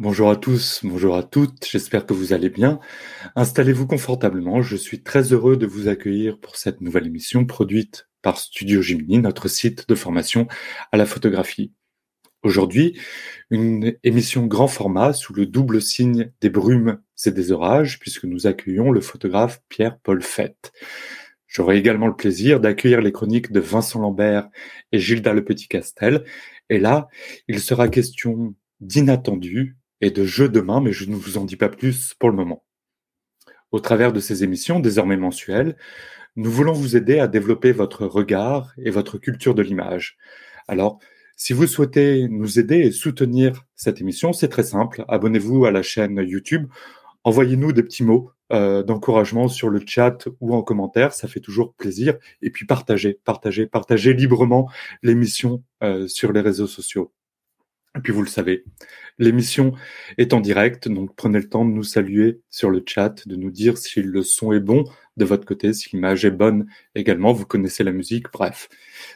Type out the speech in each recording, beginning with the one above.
Bonjour à tous, bonjour à toutes, j'espère que vous allez bien. Installez-vous confortablement, je suis très heureux de vous accueillir pour cette nouvelle émission produite par Studio Jiminy, notre site de formation à la photographie. Aujourd'hui, une émission grand format sous le double signe des brumes et des orages, puisque nous accueillons le photographe Pierre-Paul Fett. J'aurai également le plaisir d'accueillir les chroniques de Vincent Lambert et Gilda Le Petit-Castel. Et là, il sera question d'inattendu et de jeux de main, mais je ne vous en dis pas plus pour le moment. Au travers de ces émissions, désormais mensuelles, nous voulons vous aider à développer votre regard et votre culture de l'image. Alors, si vous souhaitez nous aider et soutenir cette émission, c'est très simple. Abonnez-vous à la chaîne YouTube. Envoyez-nous des petits mots euh, d'encouragement sur le chat ou en commentaire. Ça fait toujours plaisir. Et puis partagez, partagez, partagez librement l'émission euh, sur les réseaux sociaux. Et puis vous le savez, l'émission est en direct, donc prenez le temps de nous saluer sur le chat, de nous dire si le son est bon de votre côté, si l'image est bonne également, vous connaissez la musique, bref,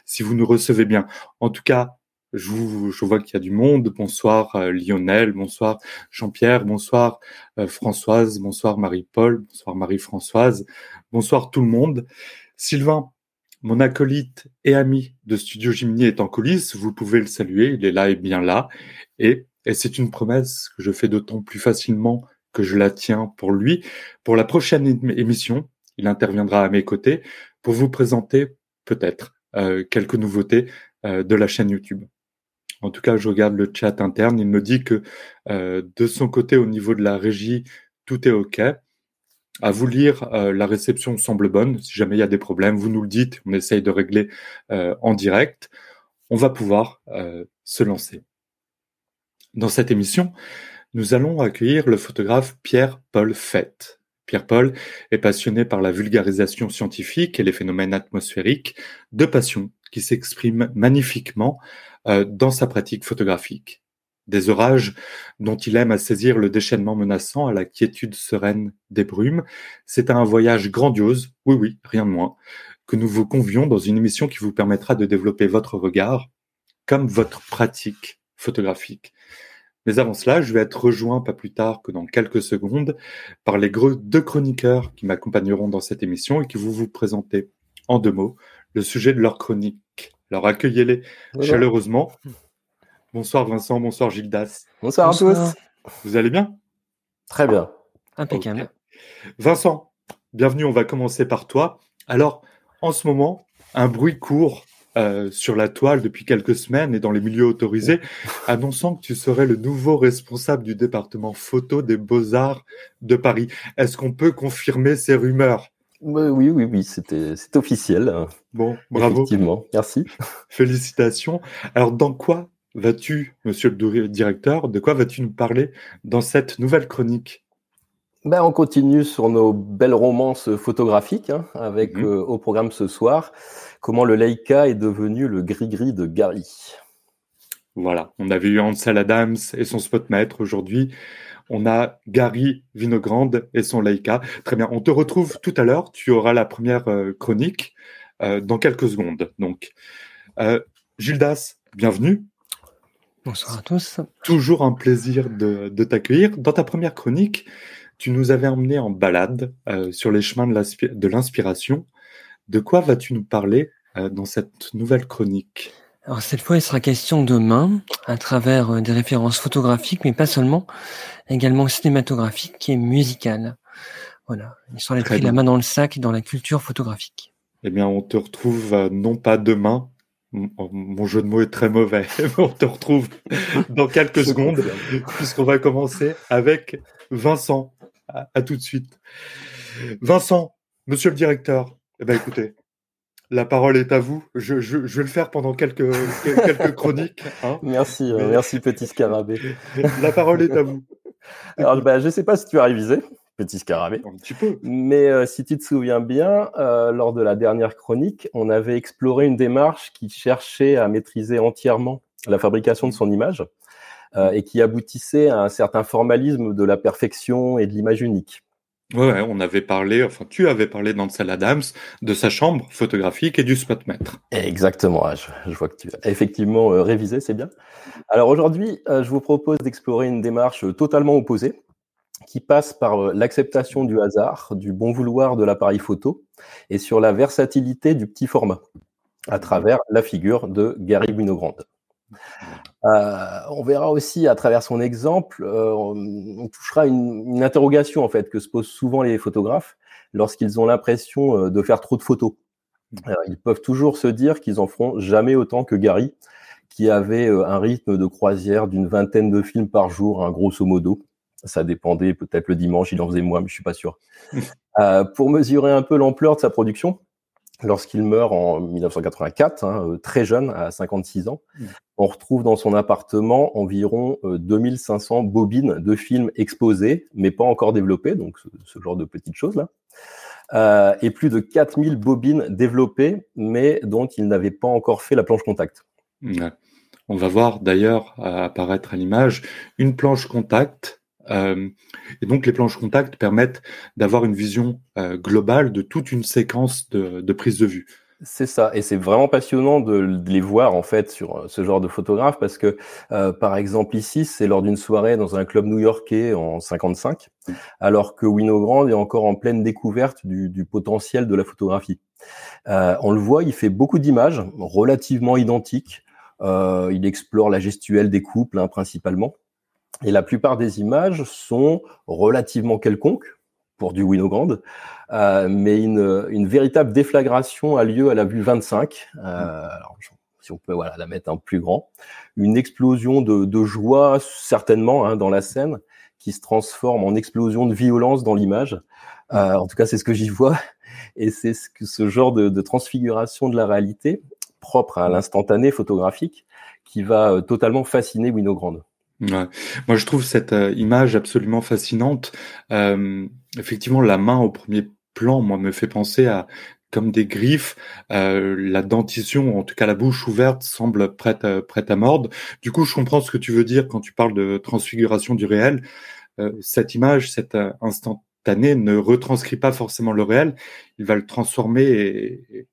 si vous nous recevez bien. En tout cas, je, vous, je vois qu'il y a du monde. Bonsoir euh, Lionel, bonsoir Jean-Pierre, bonsoir euh, Françoise, bonsoir Marie-Paul, bonsoir Marie-Françoise, bonsoir tout le monde. Sylvain, mon acolyte et ami de Studio Jiminy est en coulisses. Vous pouvez le saluer. Il est là et bien là. Et, et c'est une promesse que je fais d'autant plus facilement que je la tiens pour lui. Pour la prochaine émission, il interviendra à mes côtés pour vous présenter peut-être euh, quelques nouveautés euh, de la chaîne YouTube. En tout cas, je regarde le chat interne. Il me dit que euh, de son côté, au niveau de la régie, tout est OK. À vous lire, euh, la réception semble bonne. Si jamais il y a des problèmes, vous nous le dites. On essaye de régler euh, en direct. On va pouvoir euh, se lancer. Dans cette émission, nous allons accueillir le photographe Pierre-Paul Fett. Pierre-Paul est passionné par la vulgarisation scientifique et les phénomènes atmosphériques, de passion qui s'exprime magnifiquement dans sa pratique photographique des orages dont il aime à saisir le déchaînement menaçant à la quiétude sereine des brumes. C'est un voyage grandiose, oui oui, rien de moins, que nous vous convions dans une émission qui vous permettra de développer votre regard comme votre pratique photographique. Mais avant cela, je vais être rejoint pas plus tard que dans quelques secondes par les deux chroniqueurs qui m'accompagneront dans cette émission et qui vont vous présenter en deux mots le sujet de leur chronique. Alors accueillez-les chaleureusement. Bonsoir Vincent, bonsoir Gildas. Bonsoir, à tous. Vous allez bien? Très bien. Impeccable. Vincent, bienvenue, on va commencer par toi. Alors, en ce moment, un bruit court euh, sur la toile depuis quelques semaines et dans les milieux autorisés, annonçant que tu serais le nouveau responsable du département photo des beaux-arts de Paris. Est-ce qu'on peut confirmer ces rumeurs? Oui, oui, oui, c'était officiel. Bon, bravo. Effectivement, merci. Félicitations. Alors, dans quoi vas-tu, monsieur le directeur, de quoi vas-tu nous parler dans cette nouvelle chronique? Ben, on continue sur nos belles romances photographiques, hein, avec mhm. euh, au programme ce soir comment le Leica est devenu le gris-gris de Gary. Voilà, on avait eu Ansel Adams et son spotmètre aujourd'hui. On a Gary Vinogrande et son Leica. Très bien, on te retrouve tout à l'heure. Tu auras la première euh, chronique euh, dans quelques secondes. Donc, Gildas, bienvenue. Bonsoir à tous. Toujours un plaisir de, t'accueillir. Dans ta première chronique, tu nous avais emmené en balade euh, sur les chemins de l'inspiration. De quoi vas-tu nous parler euh, dans cette nouvelle chronique? Alors cette fois, il sera question de main à travers euh, des références photographiques, mais pas seulement, également cinématographiques et musicales. Voilà, histoire d'être pris la main dans le sac dans la culture photographique. Eh bien, on te retrouve non pas demain, mon jeu de mots est très mauvais. On te retrouve dans quelques secondes, puisqu'on va commencer avec Vincent. À, tout de suite. Vincent, monsieur le directeur, eh ben, écoutez, la parole est à vous. Je, vais le faire pendant quelques, quelques chroniques. Hein. merci, euh, merci petit scarabée. La parole est à vous. Alors, ben, je ne sais pas si tu as révisé petit scarabée. Un petit peu. Mais euh, si tu te souviens bien, euh, lors de la dernière chronique, on avait exploré une démarche qui cherchait à maîtriser entièrement la fabrication de son image euh, et qui aboutissait à un certain formalisme de la perfection et de l'image unique. Ouais, on avait parlé, enfin tu avais parlé d'Ansel Adams, de sa chambre photographique et du spotmètre. Exactement, je, vois que tu as effectivement révisé, c'est bien. Alors aujourd'hui, je vous propose d'explorer une démarche totalement opposée qui passe par euh, l'acceptation du hasard, du bon vouloir de l'appareil photo et sur la versatilité du petit format à travers la figure de Gary Winogrand. Euh, on verra aussi à travers son exemple, euh, on, touchera une, interrogation en fait que se posent souvent les photographes lorsqu'ils ont l'impression de faire trop de photos. Ils peuvent toujours se dire qu'ils en feront jamais autant que Gary, qui avait un rythme de croisière d'une vingtaine de films par jour, hein, grosso modo. Ça dépendait peut-être le dimanche, il en faisait moins, mais je suis pas sûr. pour mesurer un peu l'ampleur de sa production, lorsqu'il meurt en 1984, hein, euh, très jeune, à 56 ans, mmh. on retrouve dans son appartement environ 2500 euh, bobines de films exposés, mais pas encore développés, donc ce, genre de petites choses-là, euh, et plus de 4000 bobines développées, mais dont il n'avait pas encore fait la planche contact. On va voir d'ailleurs apparaître à l'image une planche contact euh, et donc les planches contact permettent d'avoir une vision euh, globale de toute une séquence de, de prise de vue. C'est ça, et c'est vraiment passionnant de, les voir en fait sur euh, ce genre de photographe parce que, par exemple ici, c'est lors d'une soirée dans un club new-yorkais en 55, alors que Winogrand est encore en pleine découverte du, du potentiel de la photographie. on le voit, il fait beaucoup d'images relativement identiques. il explore la gestuelle des couples hein, principalement. Et la plupart des images sont relativement quelconques pour du Winogrand, euh, mais une, une, véritable déflagration a lieu à la vue 25. Euh, alors, si on peut voilà, la mettre en plus grand, une explosion de, de joie certainement hein, dans la scène qui se transforme en explosion de violence dans l'image. Euh, en tout cas, c'est ce que j'y vois, et c'est ce, ce genre de, de, transfiguration de la réalité propre à l'instantané photographique qui va euh, totalement fasciner Winogrand. Moi, je trouve cette euh, image absolument fascinante. Euh, effectivement, la main au premier plan, moi, me fait penser à comme des griffes. Euh, la dentition, en tout cas la bouche ouverte, semble prête, à, prête à mordre. Du coup, je comprends ce que tu veux dire quand tu parles de transfiguration du réel. cette image, cet instant année ne retranscrit pas forcément le réel, il va le transformer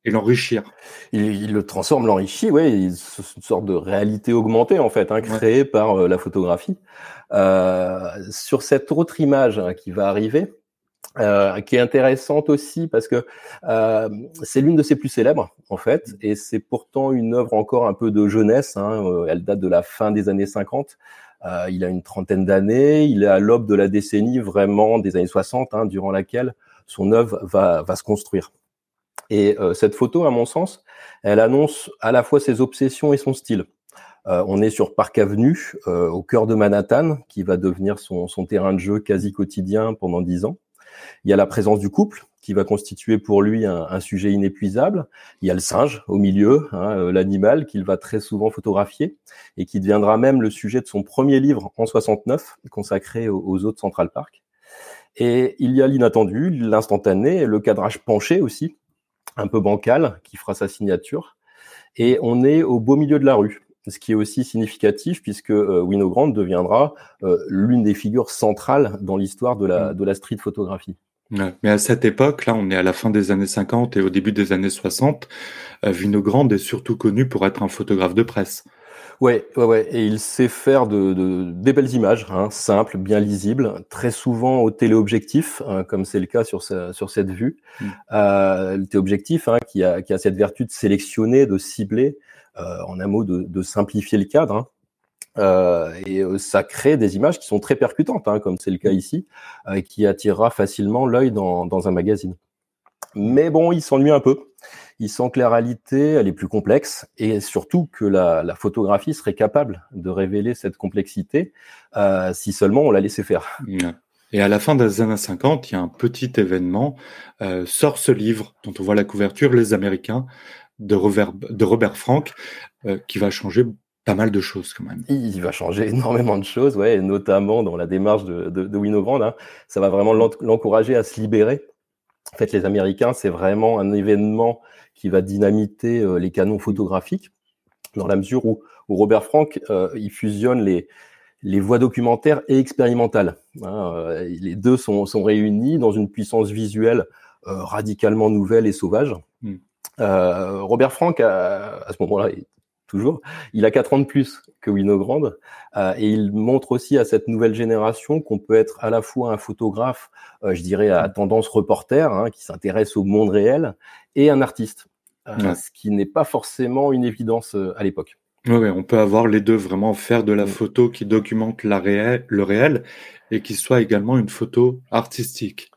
et, l'enrichir. Il, le transforme, l'enrichit, oui, c'est une sorte de réalité augmentée en fait, hein, créée par euh, la photographie. Euh, sur cette autre image hein, qui va arriver, euh, qui est intéressante aussi parce que c'est l'une de ses plus célèbres en fait, et c'est pourtant une œuvre encore un peu de jeunesse. Hein, elle date de la fin des années 50. Euh, il a une trentaine d'années, il est à l'aube de la décennie vraiment des années 60, hein, durant laquelle son œuvre va, va se construire. Et euh, cette photo, à mon sens, elle annonce à la fois ses obsessions et son style. Euh, on est sur Park Avenue, au cœur de Manhattan, qui va devenir son, son terrain de jeu quasi quotidien pendant dix ans. Il y a la présence du couple, qui va constituer pour lui un, sujet inépuisable. Il y a le singe au milieu, hein, euh, l'animal qu'il va très souvent photographier et qui deviendra même le sujet de son premier livre en 69, consacré aux, autres Central Park. Et il y a l'inattendu, l'instantané, le cadrage penché aussi, un peu bancal, qui fera sa signature. Et on est au beau milieu de la rue, ce qui est aussi significatif puisque euh, Winogrand deviendra euh, l'une des figures centrales dans l'histoire de la, mm. de la street photographie. Mais à cette époque, là, on est à la fin des années 50 et au début des années 60. Euh, Vinogrand est surtout connu pour être un photographe de presse. Ouais, ouais, ouais. Et il sait faire de, de des belles images, hein, simples, bien lisibles, très souvent au téléobjectif, hein, comme c'est le cas sur, sur cette vue. Mm. Euh, le téléobjectif hein, qui, a, qui a cette vertu de sélectionner, de cibler, euh, en un mot, de, de simplifier le cadre. Euh, et euh, ça crée des images qui sont très percutantes, hein, comme c'est le cas ici, euh, qui attirera facilement l'œil dans, dans, un magazine. Mais bon, il s'ennuie un peu. Il sent que la réalité, elle est plus complexe et surtout que la, la photographie serait capable de révéler cette complexité euh, si seulement on la laissait faire. Et à la fin des années 50, il y a un petit événement, euh, sort ce livre dont on voit la couverture, Les Américains, de Robert, de Robert Frank, euh, qui va changer pas mal de choses quand même. Il va changer énormément de choses, ouais, notamment dans la démarche de, de, de Winogrand. Hein. Ça va vraiment l'encourager à se libérer. En fait, les Américains, c'est vraiment un événement qui va dynamiter euh, les canons photographiques, dans la mesure où, où Robert Frank, euh, il fusionne les, les voies documentaires et expérimentales. Hein, les deux sont, sont, réunis dans une puissance visuelle radicalement nouvelle et sauvage. Mm. Robert Frank, à, à ce moment-là, toujours. Il a quatre ans de plus que Winogrand euh, et il montre aussi à cette nouvelle génération qu'on peut être à la fois un photographe, euh, je dirais à tendance reporter, hein, qui s'intéresse au monde réel, et un artiste, euh, ce qui n'est pas forcément une évidence à l'époque. Oui, on peut avoir les deux, vraiment faire de la mm. photo qui documente la réel, le réel et qui soit également une photo artistique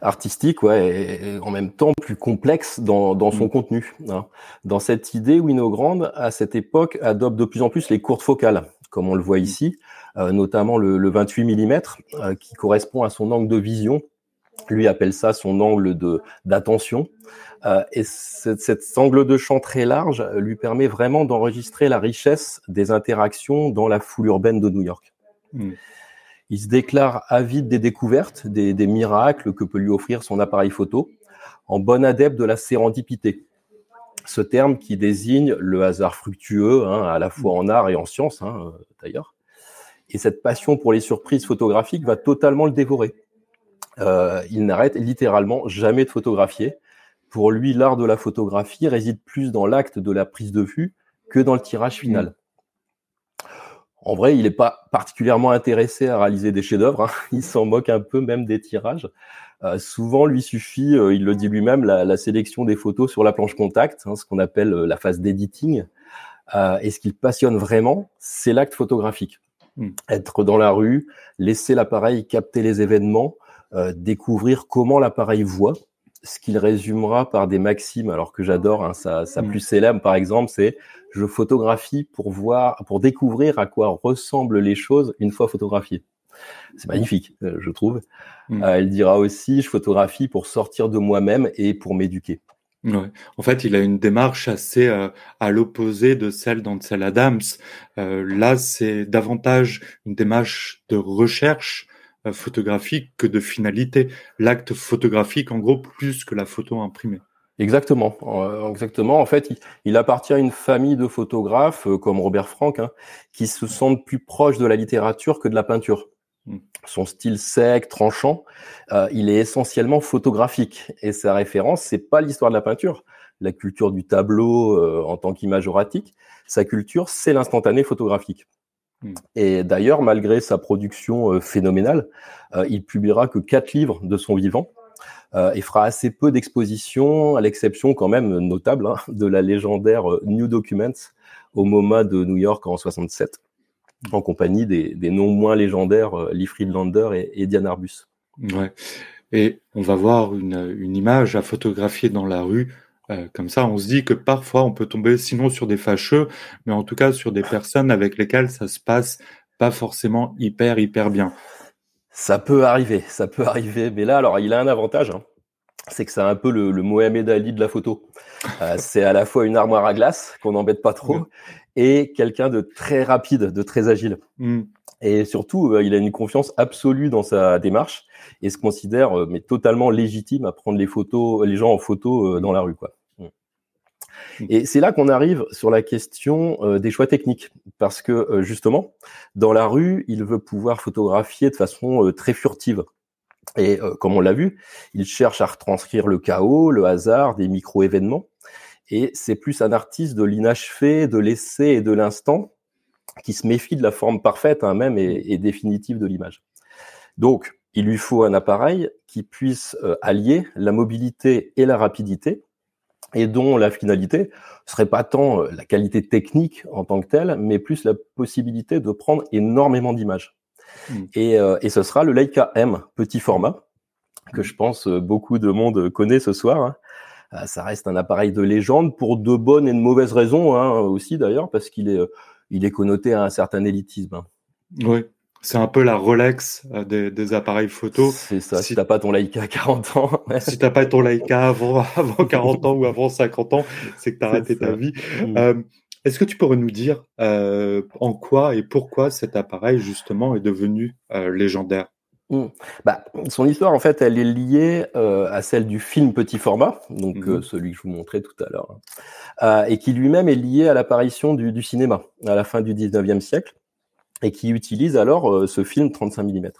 artistique, ouais, et en même temps plus complexe dans, dans son mm. contenu. Hein. Dans cette idée, Winogrand, à cette époque, adopte de plus en plus les courtes focales, comme on le voit mm. ici, euh, notamment le, le 28 mm, euh, qui correspond à son angle de vision. Lui appelle ça son angle de d'attention. Euh, et cet angle de champ très large lui permet vraiment d'enregistrer la richesse des interactions dans la foule urbaine de New York. Mm. Il se déclare avide des découvertes, des, miracles que peut lui offrir son appareil photo, en bon adepte de la sérendipité. Ce terme qui désigne le hasard fructueux, hein, à la fois en art et en science, hein, d'ailleurs. Et cette passion pour les surprises photographiques va totalement le dévorer. Euh, il n'arrête littéralement jamais de photographier. Pour lui, l'art de la photographie réside plus dans l'acte de la prise de vue que dans le tirage final. En vrai, il n'est pas particulièrement intéressé à réaliser des chefs-d'œuvre. Hein. Il s'en moque un peu même des tirages. Euh, souvent, lui suffit, euh, il le dit lui-même, la, sélection des photos sur la planche contact, hein, ce qu'on appelle euh, la phase d'editing. et ce qu'il passionne vraiment, c'est l'acte photographique. Hmm. Être dans la rue, laisser l'appareil capter les événements, découvrir comment l'appareil voit, ce qu'il résumera par des maximes, alors que j'adore, hein, sa, sa mm. plus célèbre par exemple, c'est je photographie pour voir, pour découvrir à quoi ressemblent les choses une fois photographiées. C'est magnifique, euh, je trouve. Mm. Euh, elle dira aussi je photographie pour sortir de moi-même et pour m'éduquer. Ouais. En fait, il a une démarche assez euh, à l'opposé de celle d'Ansel Adams. là, c'est davantage une démarche de recherche euh, photographique que de finalité. L'acte photographique, en gros, plus que la photo imprimée. Exactement, euh, exactement. En fait, il, appartient à une famille de photographes euh, comme Robert Frank, hein, qui se sentent plus proches de la littérature que de la peinture. Hmm. Son style sec, tranchant, il est essentiellement photographique et sa référence, c'est pas l'histoire de la peinture, la culture du tableau en tant qu'image oratique. Sa culture, c'est l'instantané photographique. Hmm. Et d'ailleurs, malgré sa production euh, phénoménale, euh, il publiera que quatre livres de son vivant euh, et fera assez peu d'expositions, à l'exception quand même notable hein, de la légendaire New Documents au MoMA de New York en 67, en compagnie des, non moins légendaires Lee Friedlander et, Diane Arbus. Ouais. Et on va voir une, une image à photographier dans la rue euh, comme ça, on se dit que parfois on peut tomber sinon sur des fâcheux, mais en tout cas sur des personnes avec lesquelles ça se passe pas forcément hyper hyper bien. Ça peut arriver, ça peut arriver, mais là alors il a un avantage, hein. c'est que c'est un peu le, le, Mohamed Ali de la photo. Euh, c'est à la fois une armoire à glace qu'on n'embête pas trop et quelqu'un de très rapide, de très agile. Mmh. Et surtout, euh, il a une confiance absolue dans sa démarche et se considère euh, mais totalement légitime à prendre les photos, les gens en photo euh, dans la rue, quoi. Mm. Et c'est là qu'on arrive sur la question euh, des choix techniques, parce que justement, dans la rue, il veut pouvoir photographier de façon très furtive. Et comme on l'a vu, il cherche à retranscrire le chaos, le hasard, des micro-événements. Et c'est plus un artiste de l'inachevé, de l'essai et de l'instant qui se méfie de la forme parfaite, hein, même et, et définitive de l'image. Donc, il lui faut un appareil qui puisse euh, allier la mobilité et la rapidité et dont la finalité serait pas tant euh, la qualité technique en tant que telle, mais plus la possibilité de prendre énormément d'images. Hmm. Et, euh, et, ce sera le Leica M, petit format, que je pense beaucoup de monde connaît ce soir. Hein. Ça reste un appareil de légende pour de bonnes et de mauvaises raisons hein, aussi d'ailleurs, parce qu'il est, il est connoté à un certain élitisme. Oui, c'est un peu la Rolex euh, des, appareils photo. C'est ça, si, t'as pas ton Leica à 40 ans. si t'as pas ton Leica avant, avant 40 ans ou avant 50 ans, c'est que t'as raté ta vie. Mm. Euh, est-ce que tu pourrais nous dire euh, en quoi et pourquoi cet appareil justement est devenu légendaire? Mm. bah, son histoire, en fait, elle est liée à celle du film petit format, donc mm-hmm. celui que je vous montrais tout à l'heure, hein. et qui lui-même est lié à l'apparition du, du, cinéma à la fin du 19e siècle. et qui utilise alors ce film 35 mm.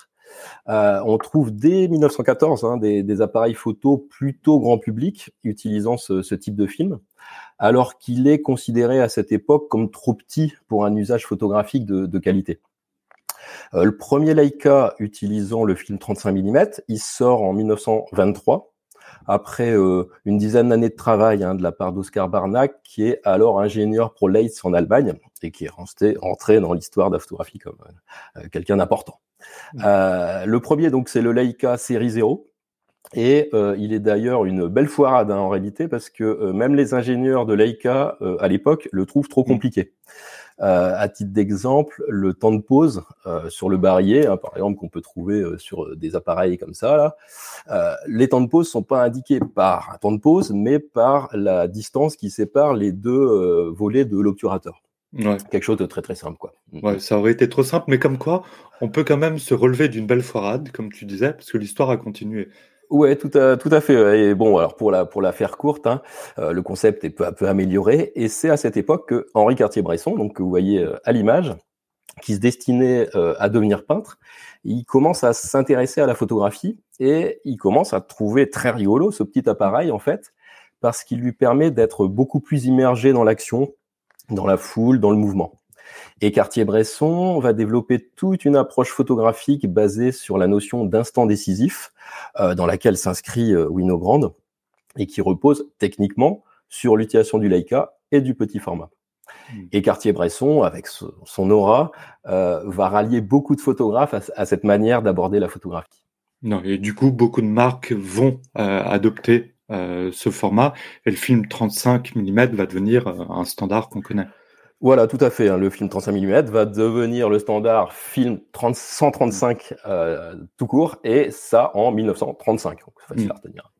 on trouve dès 1914 hein, des, appareils photo plutôt grand public utilisant ce, type de film, alors qu'il est considéré à cette époque comme trop petit pour un usage photographique de qualité. Euh, le premier Leica utilisant le film 35 mm, il sort en 1923 après euh, une dizaine d'années de travail hein, de la part d'Oscar Barnack, qui est alors ingénieur pro Leitz en Allemagne et qui est rentré, rentré dans l'histoire de la photographie comme euh, quelqu'un d'important. Mmh. le premier, donc, c'est le Leica série 0. Et il est d'ailleurs une belle foirade hein, en réalité parce que même les ingénieurs de Leica à l'époque le trouvent trop mmh. compliqué. Euh, à titre d'exemple, le temps de pause euh, sur le barillet, hein, par exemple, qu'on peut trouver euh, sur des appareils comme ça, là, les temps de pause sont pas indiqués par un temps de pause, mais par la distance qui sépare les deux volets de l'obturateur. Ouais. Quelque chose de très très simple, quoi. Ouais, ça aurait été trop simple, mais comme quoi, on peut quand même se relever d'une belle foirade, comme tu disais, parce que l'histoire a continué. Ouais, tout à, tout à fait. Bon, alors pour la pour la faire courte, hein, euh, le concept est peu à peu amélioré, et c'est à cette époque que Henri Cartier-Bresson, donc que vous voyez euh, à l'image, qui se destinait euh, à devenir peintre, il commence à s'intéresser à la photographie et il commence à trouver très rigolo ce petit appareil en fait, parce qu'il lui permet d'être beaucoup plus immergé dans l'action, dans la foule, dans le mouvement. Et Cartier-Bresson va développer toute une approche photographique basée sur la notion d'instant décisif, euh, dans laquelle s'inscrit euh, Winogrand, et qui repose techniquement sur l'utilisation du Leica et du petit format. Hmm. Et Cartier-Bresson, avec son aura, euh, va rallier beaucoup de photographes à, cette manière d'aborder la photographie. Non, et du coup, beaucoup de marques vont adopter ce format, et le film 35 mm va devenir un standard qu'on connaît. Voilà, tout à fait. Hein. Le film 35 mm va devenir le standard film 135 euh, tout court, et ça en 1935. Donc, facile à mm. retenir.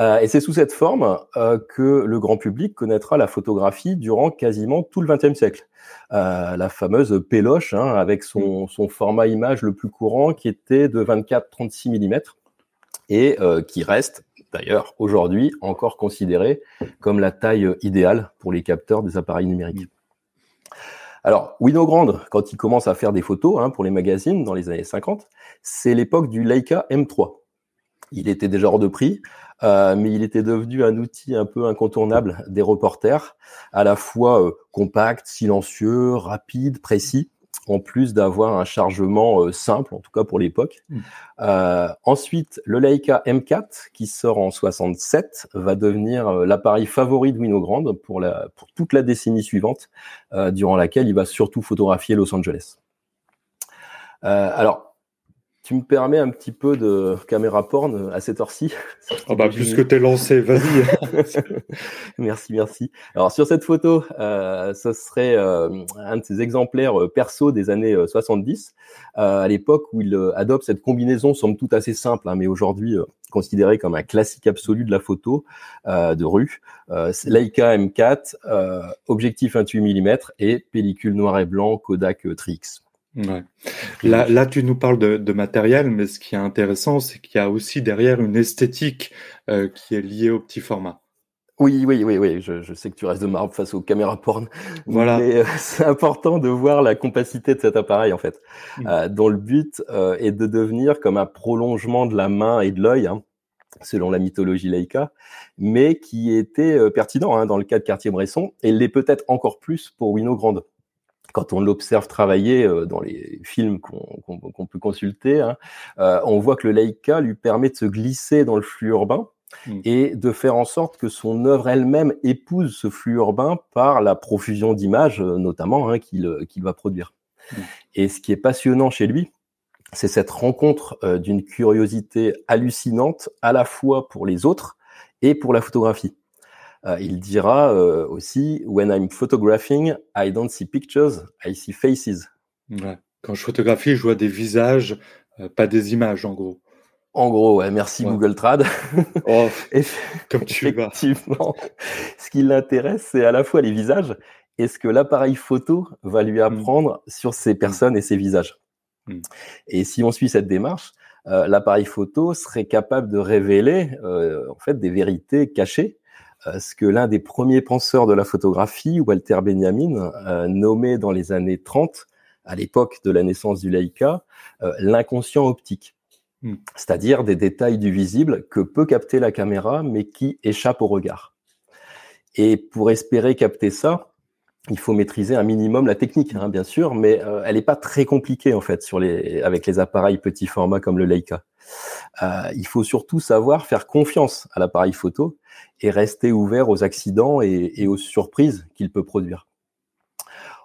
Euh, et c'est sous cette forme euh, que le grand public connaîtra la photographie durant quasiment tout le XXe siècle. la fameuse péloche, hein, avec son, mm. son, format image le plus courant, qui était de 24-36 mm, et qui reste d'ailleurs aujourd'hui encore considéré comme la taille idéale pour les capteurs des appareils numériques. Alors, Winogrand, quand il commence à faire des photos hein, pour les magazines dans les années 50, c'est l'époque du Leica M3. Il était déjà hors de prix, euh, mais il était devenu un outil un peu incontournable des reporters, à la fois euh, compact, silencieux, rapide, précis en plus d'avoir un chargement euh, simple, en tout cas pour l'époque. Mm. Euh, ensuite, le Leica M4, qui sort en 67, va devenir euh, l'appareil favori de Winogrand pour, la, pour toute la décennie suivante, durant laquelle il va surtout photographier Los Angeles. alors, tu me permets un petit peu de caméra porn à cette heure-ci oh bah, Puisque tu es lancé, vas-y. merci, merci. Alors sur cette photo, euh, ce serait euh, un de ces exemplaires euh, perso des années 70, euh, à l'époque où il adopte cette combinaison, somme toute assez simple, hein, mais aujourd'hui considéré comme un classique absolu de la photo de rue. Leica M4, objectif 28 mm et pellicule noir et blanc Kodak Trix. Ouais. Là, là, tu nous parles de, de, matériel, mais ce qui est intéressant, c'est qu'il y a aussi derrière une esthétique euh, qui est liée au petit format. Oui, oui, oui, oui. Je, je, sais que tu restes de marbre face aux caméras porn. Voilà. Mais euh, c'est important de voir la compacité de cet appareil, en fait, mmh. euh, dont le but euh, est de devenir comme un prolongement de la main et de l'œil, hein, selon la mythologie Leica, mais qui était pertinent hein, dans le cas de Cartier-Bresson, et l'est peut-être encore plus pour Winogrand quand on l'observe travailler euh, dans les films qu'on peut consulter, hein, euh, on voit que le Leica lui permet de se glisser dans le flux urbain hmm. et de faire en sorte que son œuvre elle-même épouse ce flux urbain par la profusion d'images, euh, notamment, hein, qu'il va produire. Hmm. Et ce qui est passionnant chez lui, c'est cette rencontre d'une curiosité hallucinante à la fois pour les autres et pour la photographie. Euh, il dira euh, aussi When I'm photographing, I don't see pictures, I see faces. Quand je photographie, je vois des visages, euh, pas des images, en gros. En gros, ouais, merci Google Trad. Oh, comme tu Effectivement, ce qui l'intéresse, c'est à la fois les visages et ce que l'appareil photo va lui hmm. apprendre sur ces personnes et ces visages. Hmm. Et si on suit cette démarche, l'appareil photo serait capable de révéler en fait des vérités cachées ce que l'un des premiers penseurs de la photographie, Walter Benjamin, euh, nommé dans les années 30 à l'époque de la naissance du Leica, l'inconscient optique. Hmm. C'est-à-dire des détails du visible que peut capter la caméra, mais qui échappent au regard. Et pour espérer capter ça, il faut maîtriser un minimum la technique, hein, bien sûr, mais euh, elle n'est pas très compliquée en fait sur les, avec les appareils petit format comme le Leica. Euh, il faut surtout savoir faire confiance à l'appareil photo et rester ouvert aux accidents et, aux surprises qu'il peut produire.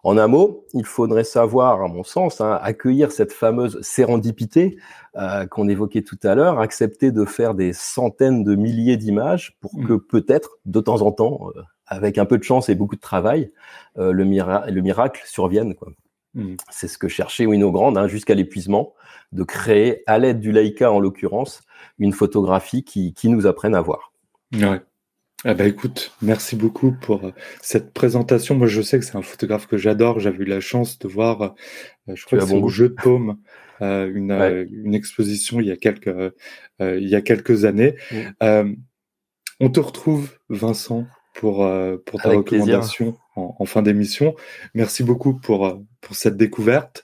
En un mot, il faudrait savoir, à mon sens, hein, accueillir cette fameuse sérendipité euh, qu'on évoquait tout à l'heure, accepter de faire des centaines de milliers d'images pour mmh. que peut-être, de temps en temps, avec un peu de chance et beaucoup de travail, euh, le, le, miracle survienne. Quoi. Hmm. C'est ce que cherchait Wino Grand hein, jusqu'à l'épuisement, de créer, à l'aide du Leica en l'occurrence, une photographie qui, qui nous apprenne à voir. Ouais. Ah bah écoute, merci beaucoup pour euh, cette présentation. Moi, je sais que c'est un photographe que j'adore. J'avais eu la chance de voir, euh, je crois que c'est au Jeu de Paume, une, une, exposition il y a quelques, il y a quelques années. Hmm. on te retrouve, Vincent, pour, euh, pour ta recommandation en, fin d'émission. Merci beaucoup pour, euh, pour cette découverte.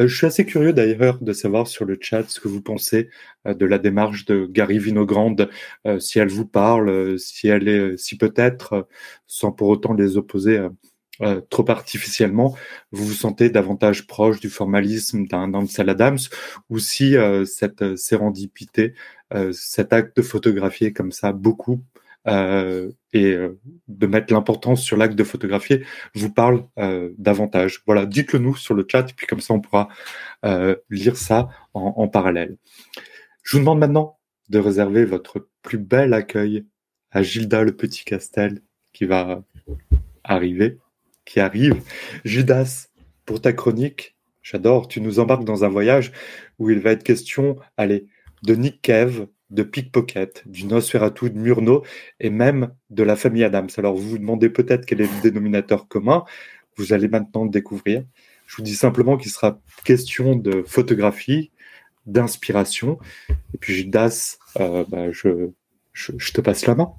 Euh, je suis assez curieux d'ailleurs de savoir sur le chat ce que vous pensez de la démarche de Gary Vinogrande, si elle vous parle, si elle est, si peut-être, sans pour autant les opposer trop artificiellement, vous vous sentez davantage proche du formalisme d'un Ansel Adams, ou si cette sérendipité, cet acte de photographier comme ça beaucoup euh, et euh, de mettre l'importance sur l'acte de photographier vous parle euh, davantage. Voilà, dites-le nous sur le chat, puis comme ça on pourra lire ça en, en, parallèle. Je vous demande maintenant de réserver votre plus bel accueil à Gilda le Petit Castel qui va arriver, qui arrive. Judas, pour ta chronique, j'adore, tu nous embarques dans un voyage où il va être question, allez, de Nick Cave, de Pickpocket, du Nosferatu de Murnau et même de la famille Adams. Alors vous vous demandez peut-être quel est le dénominateur commun. Vous allez maintenant le découvrir. Je vous dis simplement qu'il sera question de photographie, d'inspiration. Et puis Judas, euh, bah, je, je te passe la main.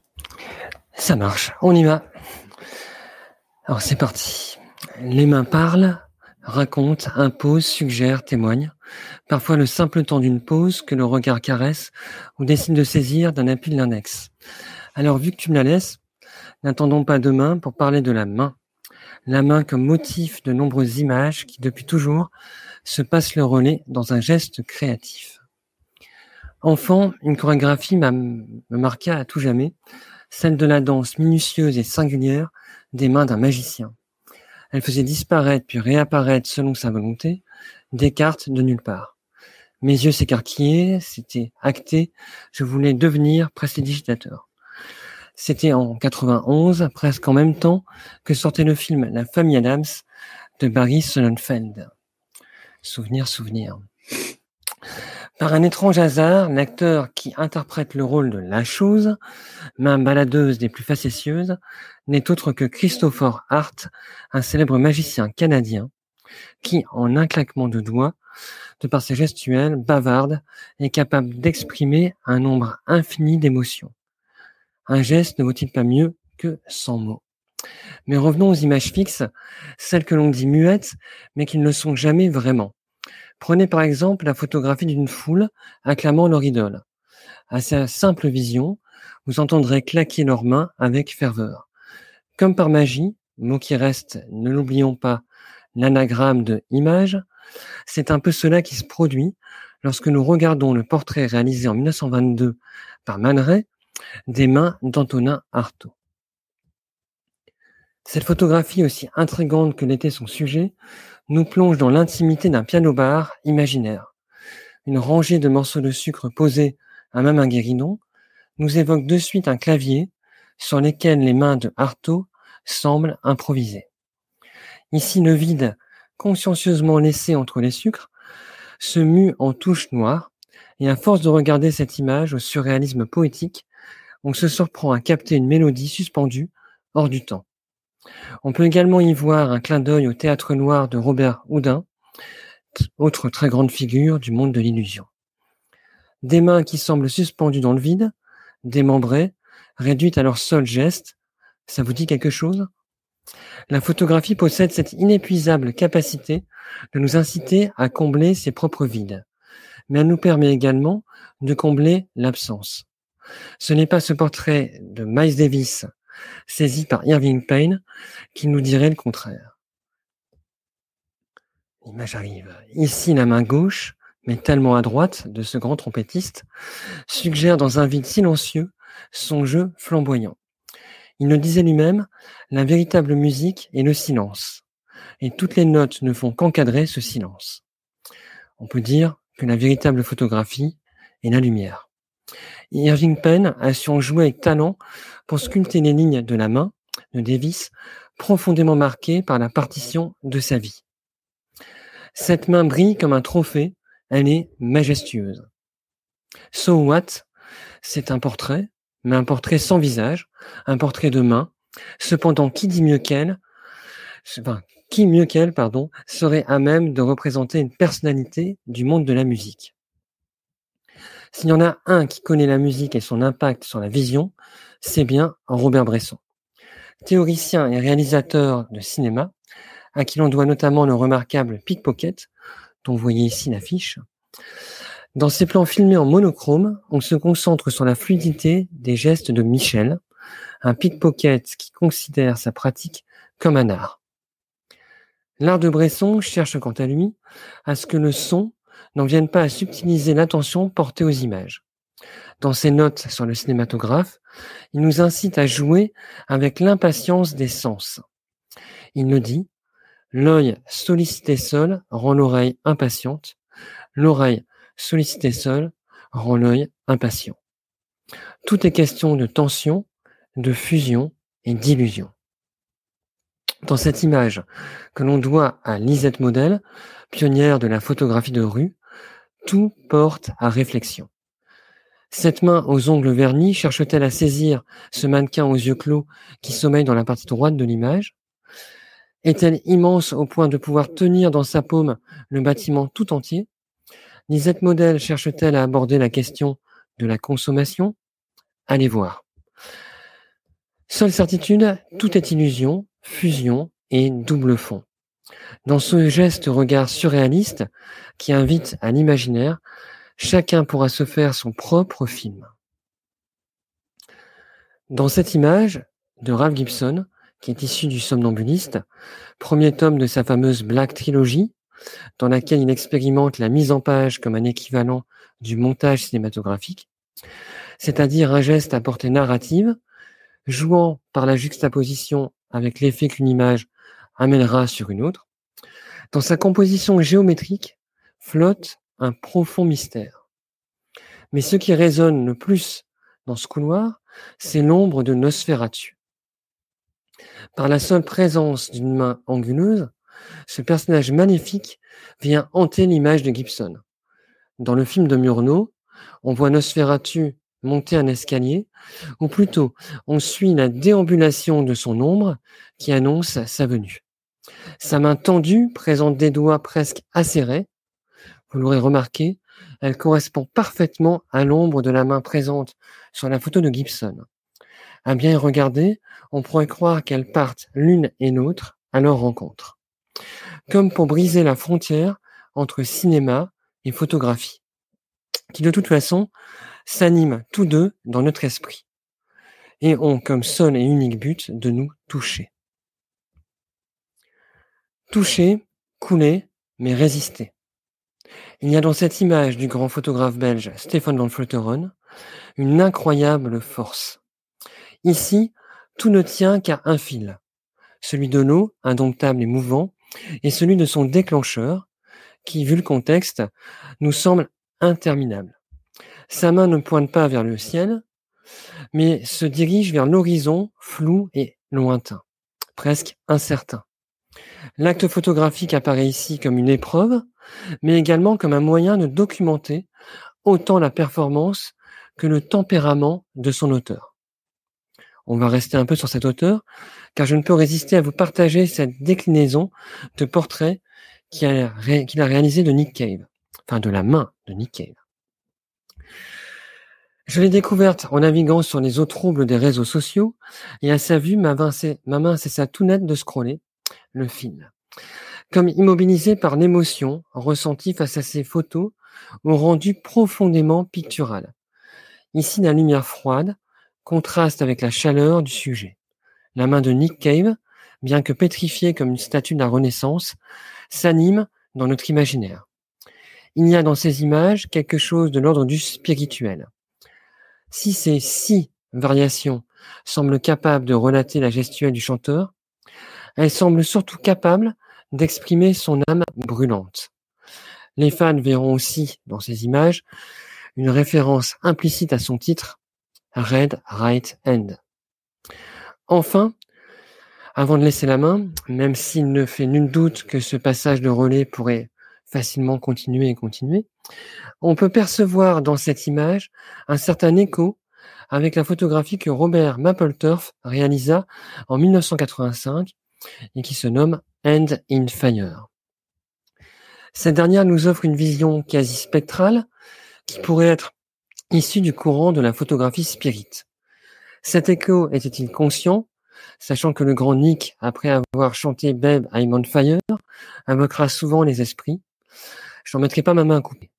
Ça marche, on y va. Alors c'est parti. Les mains parlent, racontent, imposent, suggèrent, témoignent parfois le simple temps d'une pause que le regard caresse ou décide de saisir d'un appui de l'index. Alors vu que tu me la laisses, n'attendons pas demain pour parler de la main. La main comme motif de nombreuses images qui depuis toujours se passent le relais dans un geste créatif. Enfant, une chorégraphie m'a marqué à tout jamais, celle de la danse minutieuse et singulière des mains d'un magicien. Elle faisait disparaître puis réapparaître selon sa volonté des cartes de nulle part. Mes yeux s'écarquillaient, c'était acté, je voulais devenir prestidigitateur. C'était en 91, presque en même temps que sortait le film La famille Adams de Barry Sonnenfeld. Souvenir, souvenir. Par un étrange hasard, l'acteur qui interprète le rôle de la chose, main baladeuse des plus facétieuses, n'est autre que Christopher Hart, un célèbre magicien canadien, qui, en un claquement de doigts, de par ses gestuels, bavarde, est capable d'exprimer un nombre infini d'émotions. Un geste ne vaut-il pas mieux que cent mots? Mais revenons aux images fixes, celles que l'on dit muettes, mais qui ne le sont jamais vraiment. Prenez par exemple la photographie d'une foule acclamant leur idole. À sa simple vision, vous entendrez claquer leurs mains avec ferveur. Comme par magie, mot qui reste, ne l'oublions pas, l'anagramme de image, c'est un peu cela qui se produit lorsque nous regardons le portrait réalisé en 1922 par Man des mains d'Antonin Artaud. Cette photographie, aussi intrigante que l'était son sujet, nous plonge dans l'intimité d'un piano-bar imaginaire. Une rangée de morceaux de sucre posés à même un guéridon nous évoque de suite un clavier sur lequel les mains de Artaud semblent improviser. Ici, le vide, consciencieusement laissé entre les sucres, se mue en touche noire, et à force de regarder cette image au surréalisme poétique, on se surprend à capter une mélodie suspendue hors du temps. On peut également y voir un clin d'œil au théâtre noir de Robert Houdin, autre très grande figure du monde de l'illusion. Des mains qui semblent suspendues dans le vide, démembrées, réduites à leur seul geste, ça vous dit quelque chose? La photographie possède cette inépuisable capacité de nous inciter à combler ses propres vides, mais elle nous permet également de combler l'absence. Ce n'est pas ce portrait de Miles Davis, saisi par Irving Payne, qui nous dirait le contraire. L'image arrive. Ici, la main gauche, mais tellement à droite de ce grand trompettiste, suggère dans un vide silencieux son jeu flamboyant. Il le disait lui-même, la véritable musique est le silence, et toutes les notes ne font qu'encadrer ce silence. On peut dire que la véritable photographie est la lumière. Irving Penn a su en jouer avec talent pour sculpter les lignes de la main de Davis, profondément marquées par la partition de sa vie. Cette main brille comme un trophée, elle est majestueuse. So What, c'est un portrait, mais un portrait sans visage, un portrait de main. Cependant, qui dit mieux qu'elle, qui mieux qu'elle, pardon, serait à même de représenter une personnalité du monde de la musique? S'il y en a un qui connaît la musique et son impact sur la vision, c'est bien Robert Bresson. Théoricien et réalisateur de cinéma, à qui l'on doit notamment le remarquable Pickpocket, dont vous voyez ici l'affiche. Dans ces plans filmés en monochrome, on se concentre sur la fluidité des gestes de Michel, un pickpocket qui considère sa pratique comme un art. L'art de Bresson cherche quant à lui à ce que le son n'en vienne pas à subtiliser l'attention portée aux images. Dans ses notes sur le cinématographe, il nous incite à jouer avec l'impatience des sens. Il nous dit, l'œil sollicité seul rend l'oreille impatiente, l'oreille sollicité seul rend l'œil impatient. Tout est question de tension, de fusion et d'illusion. Dans cette image que l'on doit à Lisette Model, pionnière de la photographie de rue, tout porte à réflexion. Cette main aux ongles vernis cherche-t-elle à saisir ce mannequin aux yeux clos qui sommeille dans la partie droite de l'image? Est-elle immense au point de pouvoir tenir dans sa paume le bâtiment tout entier? Lisette Model cherche-t-elle à aborder la question de la consommation? Allez voir. Seule certitude, tout est illusion, fusion et double fond. Dans ce geste regard surréaliste qui invite à l'imaginaire, chacun pourra se faire son propre film. Dans cette image de Ralph Gibson, qui est issu du Somnambuliste, premier tome de sa fameuse Black Trilogy, dans laquelle il expérimente la mise en page comme un équivalent du montage cinématographique, c'est-à-dire un geste à portée narrative, jouant par la juxtaposition avec l'effet qu'une image amènera sur une autre. Dans sa composition géométrique flotte un profond mystère. Mais ce qui résonne le plus dans ce couloir, c'est l'ombre de Nosferatu. Par la seule présence d'une main anguleuse, ce personnage magnifique vient hanter l'image de Gibson. Dans le film de Murnau, on voit Nosferatu monter un escalier, ou plutôt on suit la déambulation de son ombre qui annonce sa venue. Sa main tendue présente des doigts presque acérés. Vous l'aurez remarqué, elle correspond parfaitement à l'ombre de la main présente sur la photo de Gibson. À bien y regarder, on pourrait croire qu'elles partent l'une et l'autre à leur rencontre. Comme pour briser la frontière entre cinéma et photographie, qui de toute façon s'animent tous deux dans notre esprit et ont comme seul et unique but de nous toucher. Toucher, couler, mais résister. Il y a dans cette image du grand photographe belge Stéphane Van Flutteren une incroyable force. Ici, tout ne tient qu'à un fil, celui de l'eau, indomptable et mouvant, et celui de son déclencheur, qui, vu le contexte, nous semble interminable. Sa main ne pointe pas vers le ciel, mais se dirige vers l'horizon flou et lointain, presque incertain. L'acte photographique apparaît ici comme une épreuve, mais également comme un moyen de documenter autant la performance que le tempérament de son auteur. On va rester un peu sur cette auteur, car je ne peux résister à vous partager cette déclinaison de portrait qu'il a, réalisé de Nick Cave, enfin de la main de Nick Cave. Je l'ai découverte en naviguant sur les eaux troubles des réseaux sociaux et à sa vue, ma main cessa tout net de scroller le fil. Comme immobilisé par l'émotion ressentie face à ces photos au rendu profondément pictural. Ici, la lumière froide contraste avec la chaleur du sujet. La main de Nick Cave, bien que pétrifiée comme une statue de la Renaissance, s'anime dans notre imaginaire. Il y a dans ces images quelque chose de l'ordre du spirituel. Si ces six variations semblent capables de relater la gestuelle du chanteur, elles semblent surtout capables d'exprimer son âme brûlante. Les fans verront aussi dans ces images une référence implicite à son titre, Red Right End. Enfin, avant de laisser la main, même s'il ne fait nul doute que ce passage de relais pourrait facilement continuer et continuer, on peut percevoir dans cette image un certain écho avec la photographie que Robert Mapplethorpe réalisa en 1985 et qui se nomme End in Fire. Cette dernière nous offre une vision quasi spectrale qui pourrait être issue du courant de la photographie spirit. Cet écho était-il conscient, sachant que le grand Nick, après avoir chanté Babe I'm on Fire, invoquera souvent les esprits? Je n'en mettrai pas ma main à couper,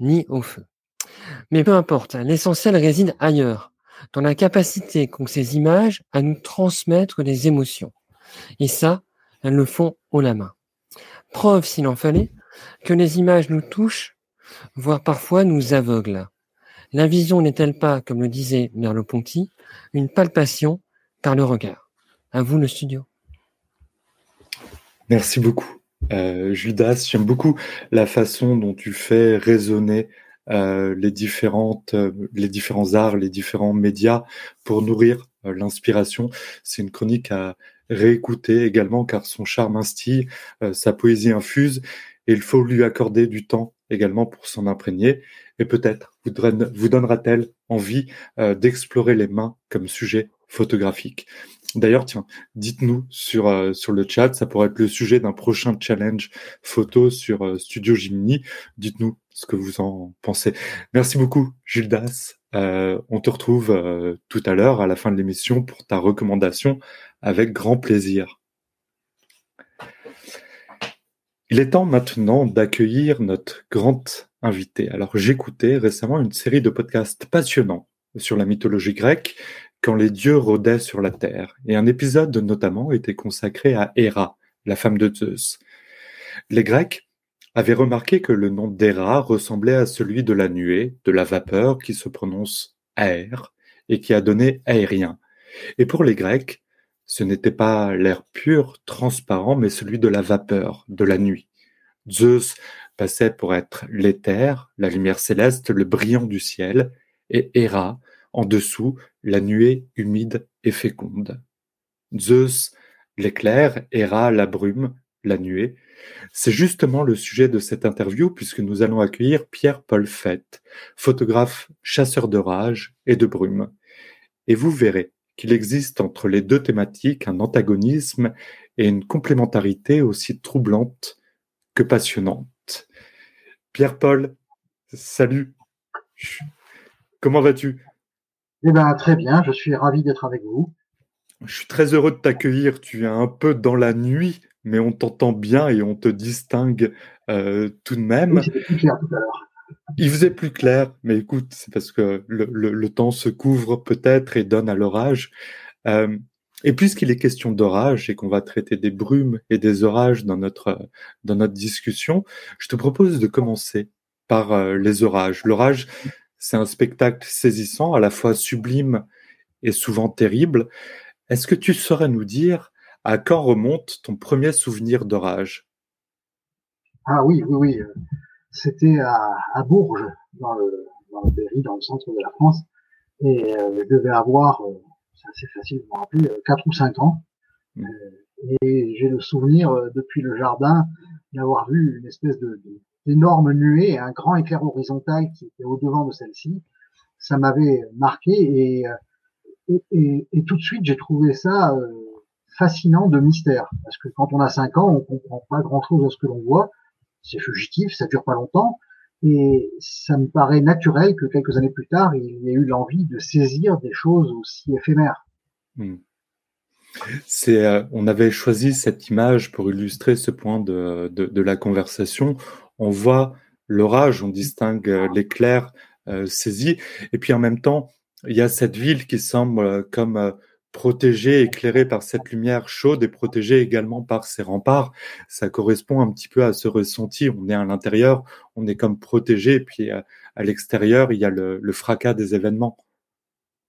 ni au feu. Mais peu importe, l'essentiel réside ailleurs, dans la capacité qu'ont ces images à nous transmettre des émotions. Et ça, elles le font haut la main. Preuve, s'il en fallait, que les images nous touchent, voire parfois nous aveuglent. La vision n'est-elle pas, comme le disait Merleau-Ponty, une palpation par le regard? À vous le studio. Merci beaucoup. Euh, Judas, j'aime beaucoup la façon dont tu fais résonner euh, les euh, les différents arts, les différents médias pour nourrir l'inspiration. C'est une chronique à réécouter également car son charme instille, sa poésie infuse et il faut lui accorder du temps également pour s'en imprégner. Et peut-être vous, donnera-t-elle envie d'explorer les mains comme sujet photographique. D'ailleurs, tiens, dites-nous sur, euh, sur le chat, ça pourrait être le sujet d'un prochain challenge photo sur euh, Studio Jimny. Dites-nous ce que vous en pensez. Merci beaucoup, Gildas. Euh, on te retrouve tout à l'heure à la fin de l'émission pour ta recommandation avec grand plaisir. Il est temps maintenant d'accueillir notre grand invité. Alors j'écoutais récemment une série de podcasts passionnants sur la mythologie grecque quand les dieux rôdaient sur la terre, et un épisode notamment était consacré à Héra, la femme de Zeus. Les Grecs avaient remarqué que le nom d'Héra ressemblait à celui de la nuée, de la vapeur qui se prononce air et qui a donné aérien. Et pour les Grecs, ce n'était pas l'air pur, transparent, mais celui de la vapeur, de la nuit. Zeus passait pour être l'éther, la lumière céleste, le brillant du ciel, et Héra en dessous, la nuée humide et féconde. Zeus, l'éclair, Héra, la brume, la nuée. C'est justement le sujet de cette interview puisque nous allons accueillir Pierre-Paul Fett, photographe chasseur de rage et de brume. Et vous verrez qu'il existe entre les deux thématiques un antagonisme et une complémentarité aussi troublante que passionnante. Pierre-Paul, salut. Comment vas-tu? Eh ben, très bien, je suis ravi d'être avec vous. Je suis très heureux de t'accueillir. Tu es un peu dans la nuit, mais on t'entend bien et on te distingue euh, tout de même. Oui, tout à l'heure. Il faisait plus clair, mais écoute, c'est parce que le, temps se couvre peut-être et donne à l'orage. Euh, et puisqu'il est question d'orage et qu'on va traiter des brumes et des orages dans notre dans notre discussion, je te propose de commencer par euh, les orages. L'orage, c'est un spectacle saisissant, à la fois sublime et souvent terrible. Est-ce que tu saurais nous dire à quand remonte ton premier souvenir d'orage? Ah oui, oui, oui. C'était à, Bourges, dans le, dans Berry, dans le centre de la France. Et euh, je devais avoir, euh, c'est assez facile de me rappeler, 4 euh, ou 5 ans. Mmh. et j'ai le souvenir, depuis le jardin, d'avoir vu une espèce de, d'énormes nuées, un grand éclair horizontal qui était au devant de celle-ci. Ça m'avait marqué et, et, et, tout de suite j'ai trouvé ça euh, fascinant de mystère parce que quand on a cinq ans, on comprend pas grand-chose à ce que l'on voit. C'est fugitif, ça dure pas longtemps Et ça me paraît naturel que quelques années plus tard, il y ait eu l'envie de saisir des choses aussi éphémères. Hmm. Euh, on avait choisi cette image pour illustrer ce point de la conversation. On voit l'orage, on distingue euh, l'éclair euh, saisi, et puis en même temps, il y a cette ville qui semble comme protégée, éclairée par cette lumière chaude et protégée également par ses remparts. Ça correspond un petit peu à ce ressenti. On est à l'intérieur, on est comme protégé, et puis à, l'extérieur, il y a le, le, fracas des événements.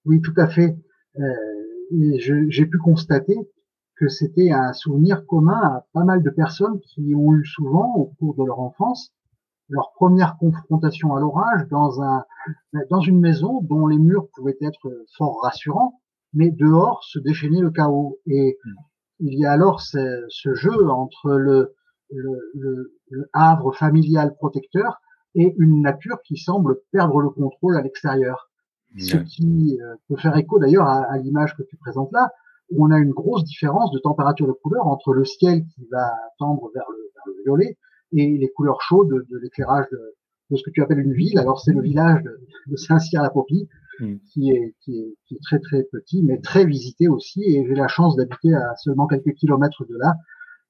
Oui, tout à fait. Euh, j'ai pu constater que c'était un souvenir commun à pas mal de personnes qui ont eu souvent, au cours de leur enfance, leur première confrontation à l'orage dans un dans une maison dont les murs pouvaient être fort rassurants, mais dehors se déchaînait le chaos. Et il y a alors ce, ce jeu entre le, le, le, le, havre familial protecteur et une nature qui semble perdre le contrôle à l'extérieur. Ce qui euh, peut faire écho d'ailleurs à, l'image que tu présentes là, où on a une grosse différence de température de couleur entre le ciel qui va tendre vers le, vers le violet et les couleurs chaudes de, l'éclairage de, de, ce que tu appelles une ville. Alors c'est le village de, Saint-Cyr-la-Popie, mm. qui, est, qui, est, qui, est, très très petit, mais très visité aussi. Et j'ai la chance d'habiter à seulement quelques kilomètres de là.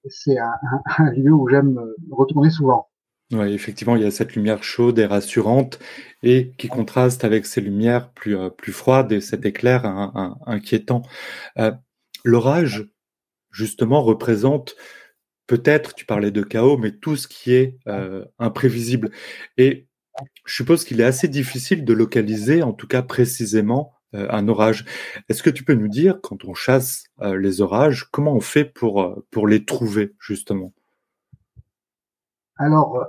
C'est un, un, lieu où j'aime retourner souvent. Oui, effectivement, il y a cette lumière chaude et rassurante et qui contraste avec ces lumières plus, euh, plus froides et cet éclair inquiétant. Euh, L'orage, justement, représente peut-être, tu parlais de chaos, mais tout ce qui est euh, imprévisible. Et je suppose qu'il est assez difficile de localiser, en tout cas précisément, euh, un orage. Est-ce que tu peux nous dire, quand on chasse euh, les orages, comment on fait pour, pour les trouver, justement? Alors,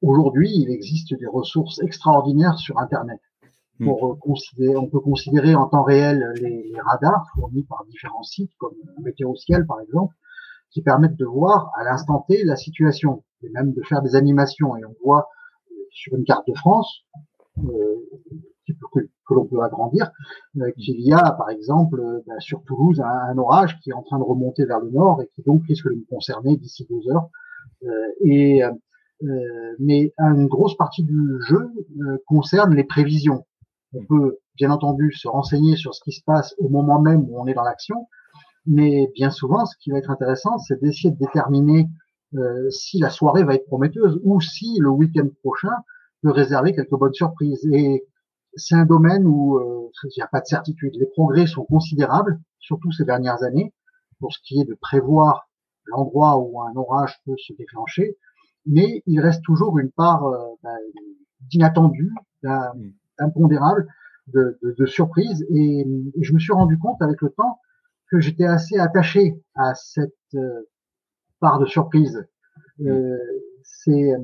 aujourd'hui, il existe des ressources extraordinaires sur Internet. Hmm. Pour on peut considérer en temps réel les, les radars fournis par différents sites, comme Météo Ciel par exemple, qui permettent de voir à l'instant T la situation et même de faire des animations. Et on voit euh, sur une carte de France, euh, que, que l'on peut agrandir, euh, qu'il y a par exemple euh, bah, sur Toulouse un, orage qui est en train de remonter vers le nord et qui donc risque de nous concerner d'ici deux heures. et mais une grosse partie du jeu concerne les prévisions. On peut bien entendu se renseigner sur ce qui se passe au moment même où on est dans l'action, mais bien souvent, ce qui va être intéressant, c'est d'essayer de déterminer euh, si la soirée va être prometteuse ou si le week-end prochain peut réserver quelques bonnes surprises. Et c'est un domaine où euh, il n'y a pas de certitude. Les progrès sont considérables, surtout ces dernières années, pour ce qui est de prévoir l'endroit où un orage peut se déclencher, mais il reste toujours une part euh, ben, d'inattendu, d'impondérable, de, de, de, surprise. Et, et, je me suis rendu compte avec le temps que j'étais assez attaché à cette euh, part de surprise. Euh, c'est euh,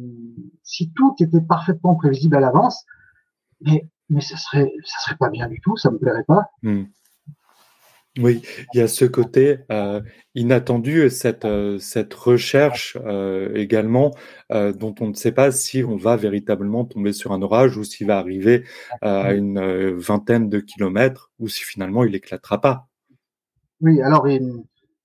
si tout était parfaitement prévisible à l'avance, mais mais ça serait ça serait pas bien du tout, ça me plairait pas. Hmm. Oui, il y a ce côté euh, inattendu, cette, euh, cette recherche euh, également, dont on ne sait pas si on va véritablement tomber sur un orage ou s'il va arriver à une vingtaine de kilomètres ou si finalement il éclatera pas. Oui, alors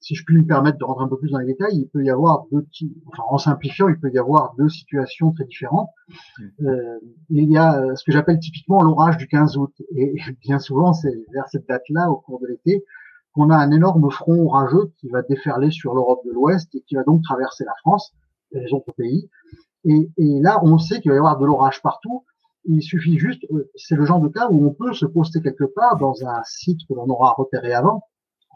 si je puis me permettre de rentrer un peu plus dans les détails, il peut y avoir deux enfin en simplifiant, il peut y avoir deux situations très différentes. Mm. Euh, il y a euh, ce que j'appelle typiquement l'orage du 15 août, et bien souvent c'est vers cette date-là, au cours de l'été, qu'on a un énorme front orageux qui va déferler sur l'Europe de l'Ouest et qui va donc traverser la France et les autres pays. Et, et là, on sait qu'il va y avoir de l'orage partout. Il suffit juste, euh, c'est le genre de cas où on peut se poster quelque part dans un site que l'on aura repéré avant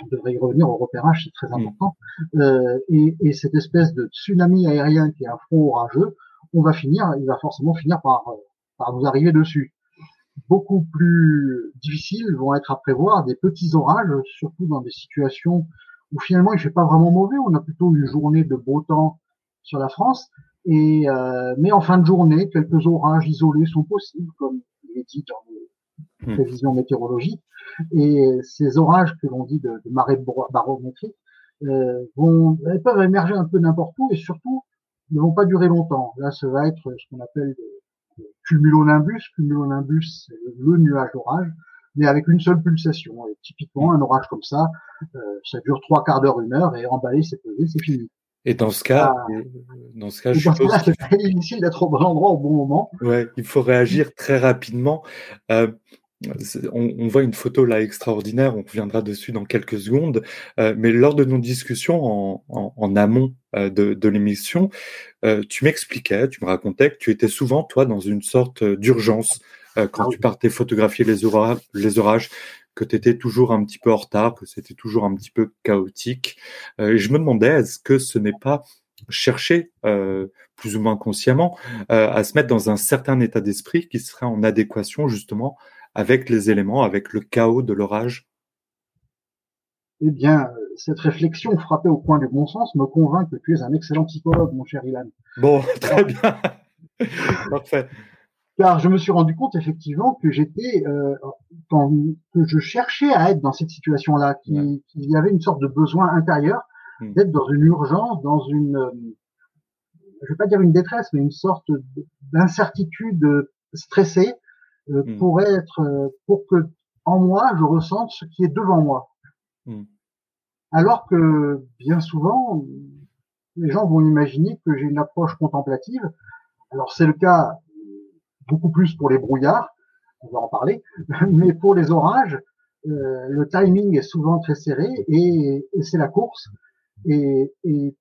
on devrait y revenir au repérage, c'est très mm. important. Euh, et, et, cette espèce de tsunami aérien qui est un front orageux, on va finir, il va forcément finir par, par nous arriver dessus. Beaucoup plus difficiles vont être à prévoir des petits orages, surtout dans des situations où finalement il fait pas vraiment mauvais. On a plutôt une journée de beau temps sur la France, et euh, mais en fin de journée, quelques orages isolés sont possibles, comme il est dit dans les mm. Prévisions météorologiques. Et ces orages que l'on dit de, de marée barométrique euh, vont, elles peuvent émerger un peu n'importe où et surtout ne vont pas durer longtemps. Là, ça va être ce qu'on appelle des, cumulonimbus. Cumulonimbus, c'est le nuage orage, mais avec une seule pulsation. Et typiquement, un orage comme ça, euh, ça dure trois quarts d'heure, une heure, et emballé, c'est pesé, c'est fini. Et dans ce cas, ah. dans ce cas, je suppose c'est très difficile d'être au bon endroit au bon moment. Ouais, il faut réagir très rapidement. Euh, on, voit une photo là extraordinaire, on reviendra dessus dans quelques secondes, euh, mais lors de nos discussions en, amont euh, de, l'émission, euh, tu m'expliquais, tu me racontais que tu étais souvent, toi, dans une sorte d'urgence quand ah tu partais photographier les, orages, les orages que tu étais toujours un petit peu en retard, que c'était toujours un petit peu chaotique. et je me demandais, est-ce que ce n'est pas chercher, plus ou moins consciemment, à se mettre dans un certain état d'esprit qui serait en adéquation justement avec les éléments, avec le chaos de l'orage Eh bien, cette réflexion frappée au coin du bon sens me convainc que tu es un excellent psychologue, mon cher Ilan. Bon, très bien. Parfait. Car je me suis rendu compte effectivement que j'étais, euh, que je cherchais à être dans cette situation-là, qu'il y avait une sorte de besoin intérieur hmm. d'être dans une urgence, dans une, euh, je vais pas dire une détresse, mais une sorte d'incertitude stressée euh, hmm. pour être, euh, pour que en moi je ressente ce qui est devant moi. Hmm. Alors que bien souvent, les gens vont imaginer que j'ai une approche contemplative. Alors c'est le cas beaucoup plus pour les brouillards, on va en parler, mais pour les orages, euh, le timing est souvent très serré et, et c'est la course. Et, et,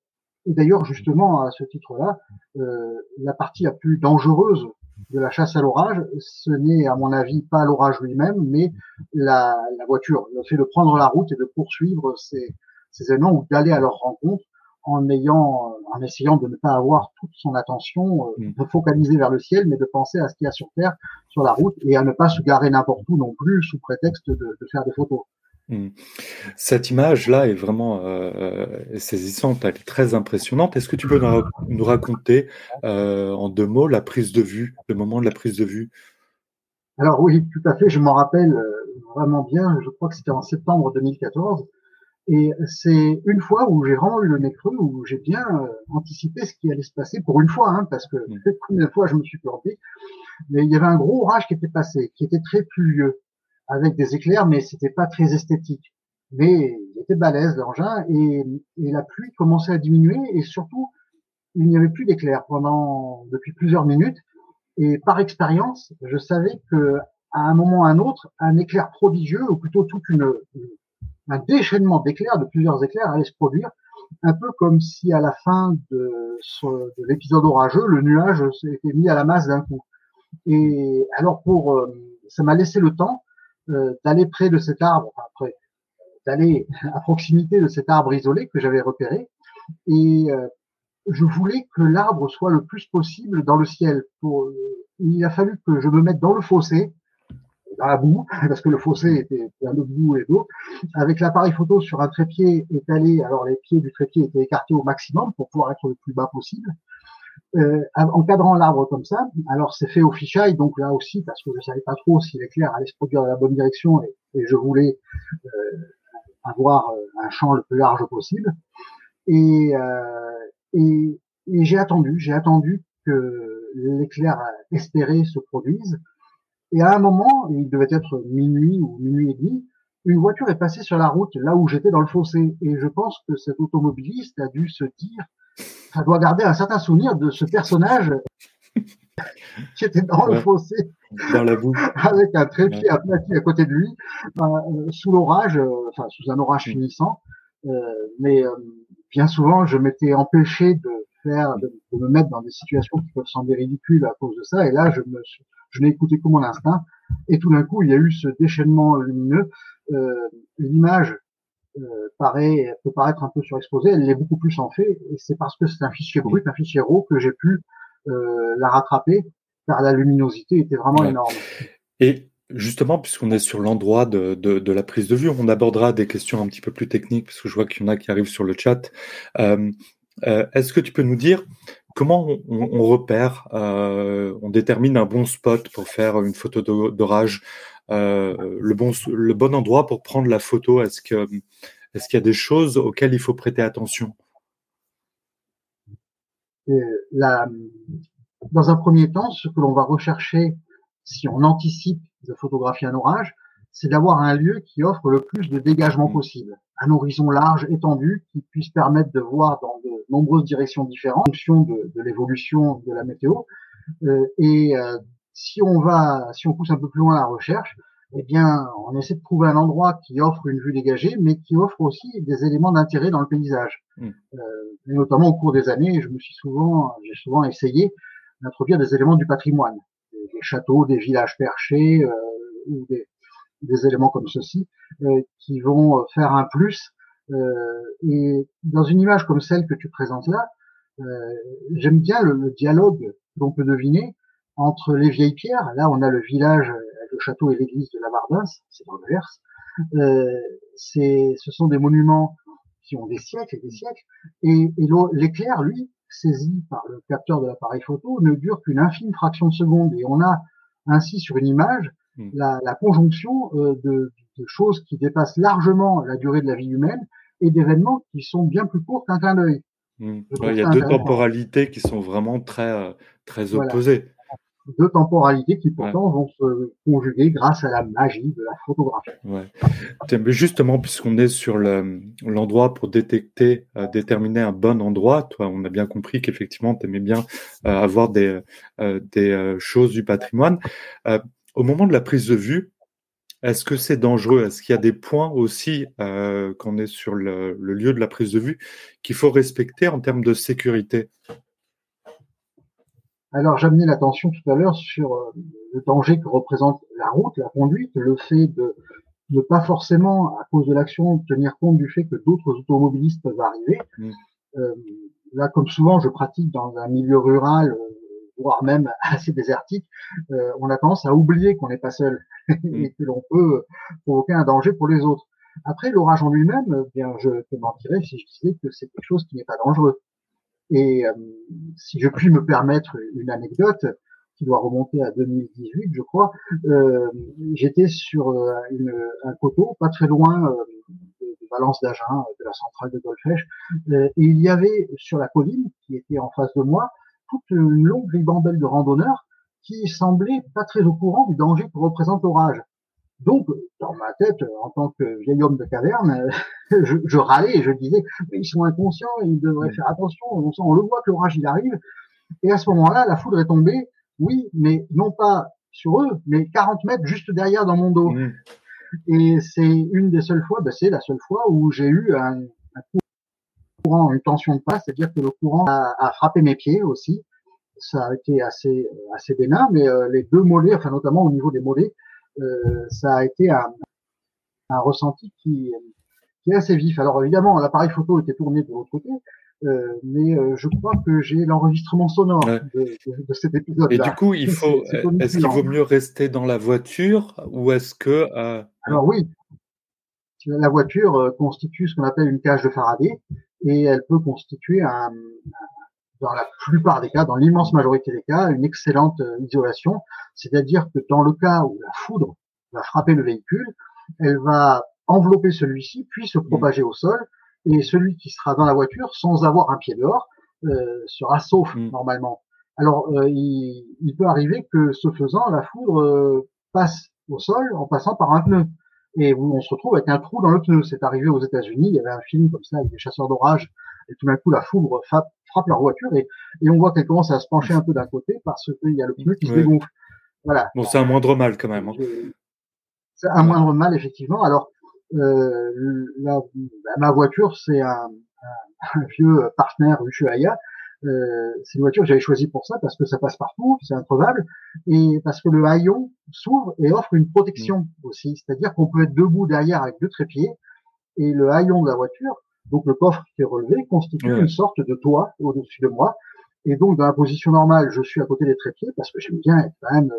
et d'ailleurs, justement, à ce titre-là, euh, la partie la plus dangereuse de la chasse à l'orage, ce n'est à mon avis pas l'orage lui-même, mais la, la, voiture, le fait de prendre la route et de poursuivre ces, ces éléments ou d'aller à leur rencontre en ayant, en essayant de ne pas avoir toute son attention, euh, mm. de focaliser vers le ciel, mais de penser à ce qu'il y a sur terre, sur la route, et à ne pas se garer n'importe où non plus sous prétexte de, de faire des photos. Hmm. Cette image-là est vraiment euh, euh, saisissante, elle est très impressionnante. Est-ce que tu peux nous, raconter euh, en deux mots la prise de vue, le moment de la prise de vue? Alors oui, tout à fait, je m'en rappelle vraiment bien, je crois que c'était en septembre 2014. Et c'est une fois où j'ai vraiment eu le nez creux, où j'ai bien anticipé ce qui allait se passer, pour une fois, hein, parce que mmh. une fois je me suis planté. Mais il y avait un gros orage qui était passé, qui était très pluvieux avec des éclairs, mais c'était pas très esthétique. Mais il était balèze l'engin et, et, la pluie commençait à diminuer et surtout il n'y avait plus d'éclairs pendant depuis plusieurs minutes. Et par expérience, je savais que à un moment ou à un autre, un éclair prodigieux, ou plutôt toute une, un déchaînement d'éclairs, de plusieurs éclairs, allait se produire, un peu comme si à la fin de, de l'épisode orageux, le nuage s'était mis à la masse d'un coup. Et alors pour, euh, ça m'a laissé le temps d'aller près de cet arbre, d'aller à proximité de cet arbre isolé que j'avais repéré, et euh, je voulais que l'arbre soit le plus possible dans le ciel. Pour, il a fallu que je me mette dans le fossé, dans la boue, parce que le fossé était plein de boue et d'eau, avec l'appareil photo sur un trépied étalé. Alors les pieds du trépied étaient écartés au maximum pour pouvoir être le plus bas possible euh, encadrant l'arbre comme ça. Alors c'est fait au fichaille, donc là aussi parce que je savais pas trop si l'éclair allait se produire dans la bonne direction et, je voulais euh, avoir euh, un champ le plus large possible. Et, euh, et, et j'ai attendu, j'ai attendu que l'éclair espéré se produise. Et à un moment, il devait être minuit ou minuit et demi, une voiture est passée sur la route là où j'étais dans le fossé. Et je pense que cet automobiliste a dû se dire ça doit garder un certain souvenir de ce personnage qui était dans le fossé, dans la boue, avec un trépied aplati à côté de lui, euh, sous l'orage, euh, enfin sous un orage finissant. Euh, mais bien souvent, je m'étais empêché de faire, de, me mettre dans des situations qui peuvent sembler ridicules à cause de ça. Et là, je me, je n'ai écouté que mon instinct. Et tout d'un coup, il y a eu ce déchaînement lumineux. L'image euh, paraît, peut paraître un peu surexposée, elle l'est beaucoup plus en fait, et c'est parce que c'est un fichier brut, un fichier RAW, que j'ai pu euh, la rattraper, car la luminosité était vraiment énorme. Et justement, puisqu'on est sur l'endroit de, de, de, la prise de vue, on abordera des questions un petit peu plus techniques, parce que je vois qu'il y en a qui arrivent sur le chat. Euh, Est-ce que tu peux nous dire comment on, on repère, on détermine un bon spot pour faire une photo d'orage le, bon, le bon endroit pour prendre la photo Est-ce que est-ce qu'il y a des choses auxquelles il faut prêter attention? La, Dans un premier temps, ce que l'on va rechercher si on anticipe de photographier un orage, c'est d'avoir un lieu qui offre le plus de dégagement possible, un horizon large, étendu, qui puisse permettre de voir dans de nombreuses directions différentes en fonction de, de l'évolution de la météo. Euh, et euh, si on va, si on pousse un peu plus loin la recherche, eh bien, on essaie de trouver un endroit qui offre une vue dégagée, mais qui offre aussi des éléments d'intérêt dans le paysage. Mm. Euh, notamment au cours des années, je me suis souvent, j'ai souvent essayé d'introduire des éléments du patrimoine, des, châteaux, des villages perchés euh, ou des, des, éléments comme ceci euh, qui vont faire un plus. Euh, et dans une image comme celle que tu présentes là, euh, j'aime bien le, le dialogue que l'on peut deviner entre les vieilles pierres. Là, on a le village le château et l'église de la Vardins, c'est dans le Gers. Euh, c'est, ce sont des monuments qui ont des siècles et des siècles. Et, et l'éclair, lui, saisi par le capteur de l'appareil photo, ne dure qu'une infime fraction de seconde. Et on a ainsi sur une image hmm. la, la, conjonction euh, de, de, choses qui dépassent largement la durée de la vie humaine et d'événements qui sont bien plus courts qu'un clin d'œil. Hmm. il y a deux temporalités qui sont vraiment très, euh, très opposées deux temporalités qui pourtant vont se conjuguer grâce à la magie de la photographie. Ouais. Justement, puisqu'on est sur l'endroit pour détecter, euh, déterminer un bon endroit, toi, on a bien compris qu'effectivement, tu aimais bien euh, avoir des, euh, des choses du patrimoine. au moment de la prise de vue, est-ce que c'est dangereux? Est-ce qu'il y a des points aussi, quand on est sur le, le lieu de la prise de vue, qu'il faut respecter en termes de sécurité? Alors j'amenais l'attention tout à l'heure sur euh, le danger que représente la route, la conduite, le fait de ne pas forcément, à cause de l'action, tenir compte du fait que d'autres automobilistes peuvent arriver. Mm. Euh, là, comme souvent, je pratique dans un milieu rural, euh, voire même assez désertique, on a tendance à oublier qu'on n'est pas seul mm. et que l'on peut provoquer un danger pour les autres. Après, l'orage en lui-même, bien, je te mentirais si je disais que c'est quelque chose qui n'est pas dangereux. Et euh, si je puis me permettre une anecdote qui doit remonter à 2018, je crois, euh, j'étais sur euh, un coteau, pas très loin de, de Valence d'Agen, de la centrale de Golfech, et il y avait sur la colline qui était en face de moi toute une longue ribambelle de randonneurs qui semblaient pas très au courant du danger que représente l'orage. Donc, dans ma tête, en tant que vieil homme de caverne, je, je, râlais et je disais, mais ils sont inconscients, ils devraient faire attention, on, on le voit que l'orage il arrive. Et à ce moment-là, la foudre est tombée, oui, mais non pas sur eux, mais 40 mètres juste derrière dans mon dos. Mmh. Et c'est une des seules fois, ben c'est la seule fois où j'ai eu un, un, courant, une tension de passe, c'est-à-dire que le courant a, a, frappé mes pieds aussi. Ça a été assez assez bénin, mais euh, les deux mollets, enfin notamment au niveau des mollets, euh, ça a été un, un ressenti qui, qui, est assez vif. Alors évidemment, l'appareil photo était tourné de l'autre côté, euh, mais euh, je crois que j'ai l'enregistrement sonore de, de, de, cet épisode. Et du coup, il faut, est-ce qu'il vaut mieux rester dans la voiture ou est-ce que euh... Alors oui, la voiture euh, constitue ce qu'on appelle une cage de Faraday et elle peut constituer un, dans la plupart des cas, dans l'immense majorité des cas, une excellente euh, isolation. C'est-à-dire que dans le cas où la foudre va frapper le véhicule, elle va envelopper celui-ci, puis se propager au sol, et celui qui sera dans la voiture, sans avoir un pied dehors, euh, sera sauf mm. normalement. Alors, euh, il, il, peut arriver que, ce faisant, la foudre euh, passe au sol en passant par un pneu. Et on se retrouve avec un trou dans le pneu. C'est arrivé aux États-Unis. Il y avait un film comme ça avec des chasseurs d'orage. Et tout d'un coup, la foudre frappe, frappe leur voiture et, et on voit qu'elle commence à se pencher un peu d'un côté parce qu'il y a le pneu qui se dégonfle. Voilà. Bon, c'est un moindre mal quand même. Hein. C'est un moindre mal, effectivement. Alors, euh, la, ma voiture, c'est un, un, un, vieux partenaire Ushuaïa. Euh, c'est une voiture que j'avais choisie pour ça parce que ça passe partout, c'est introvable, et parce que le haillon s'ouvre et offre une protection mmh. aussi. C'est-à-dire qu'on peut être debout derrière avec deux trépieds, et le haillon de la voiture, donc le coffre qui est relevé, constitue une sorte de toit au-dessus de moi. Et donc, dans la position normale, je suis à côté des trépieds parce que j'aime bien être quand même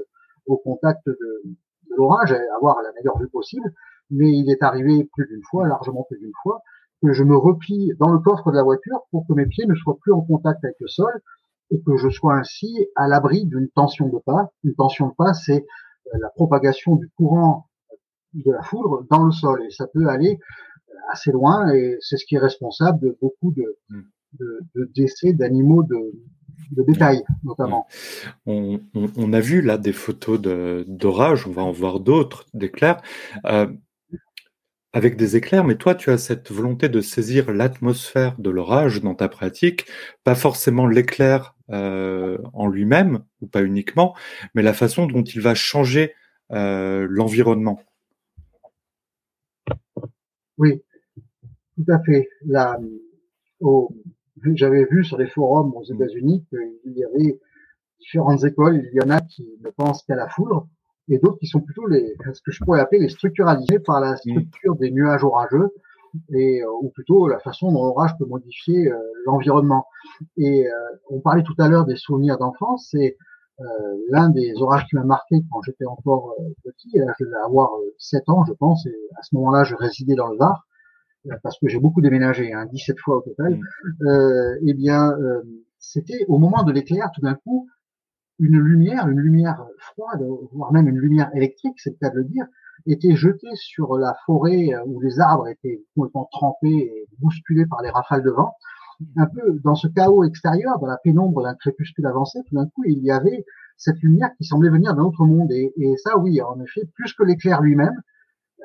au contact de, de l'orage, avoir la meilleure vue possible mais il est arrivé plus d'une fois, largement plus d'une fois, que je me replie dans le coffre de la voiture pour que mes pieds ne soient plus en contact avec le sol et que je sois ainsi à l'abri d'une tension de pas. Une tension de pas, c'est euh, la propagation du courant de la foudre dans le sol et ça peut aller assez loin et c'est ce qui est responsable de beaucoup de, mm. de, de décès d'animaux de, de détails, notamment. On, a vu là des photos d'orage, on va en voir d'autres, d'éclairs. Euh, avec des éclairs, mais toi, tu as cette volonté de saisir l'atmosphère de l'orage dans ta pratique, pas forcément l'éclair euh, en lui-même, ou pas uniquement, mais la façon dont il va changer euh, l'environnement. Oui, tout à fait. J'avais vu sur les forums aux États-Unis qu'il y avait différentes écoles. Il y en a qui ne pensent qu'à la foudre, et d'autres qui sont plutôt les, ce que je pourrais appeler les structuralisés par la structure des nuages orageux, et euh, ou plutôt la façon dont l'orage peut modifier euh, l'environnement. Et euh, on parlait tout à l'heure des souvenirs d'enfance, c'est l'un des orages qui m'a marqué quand j'étais encore petit, et là je devais avoir 7 ans je pense, et à ce moment-là je résidais dans le Var, parce que j'ai beaucoup déménagé, hein, 17 fois au total, euh, eh bien c'était au moment de l'éclair, tout d'un coup, une lumière, une lumière froide, voire même une lumière électrique, c'est le cas de le dire, était jetée sur la forêt euh, où les arbres étaient complètement trempés et bousculés par les rafales de vent. Un peu dans ce chaos extérieur, dans la pénombre d'un crépuscule avancé, tout d'un coup, il y avait cette lumière qui semblait venir d'un autre monde. Et, ça, oui, en effet, plus que l'éclair lui-même.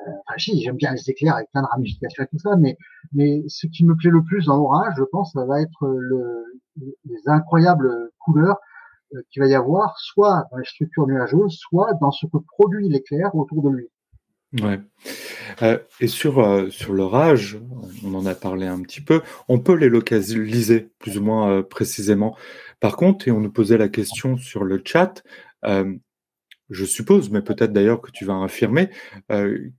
Enfin, si, j'aime bien les éclairs avec plein de ramifications et tout ça, mais, ce qui me plaît le plus dans l'orage, je pense, ça va être le, les incroyables couleurs euh, qu'il va y avoir soit dans les structures nuageuses, soit dans ce que produit l'éclair autour de lui. Ouais. Euh, et sur, euh, sur l'orage, on en a parlé un petit peu, on peut les localiser plus ou moins précisément. Par contre, et on nous posait la question sur le chat, je suppose, mais peut-être d'ailleurs que tu vas affirmer,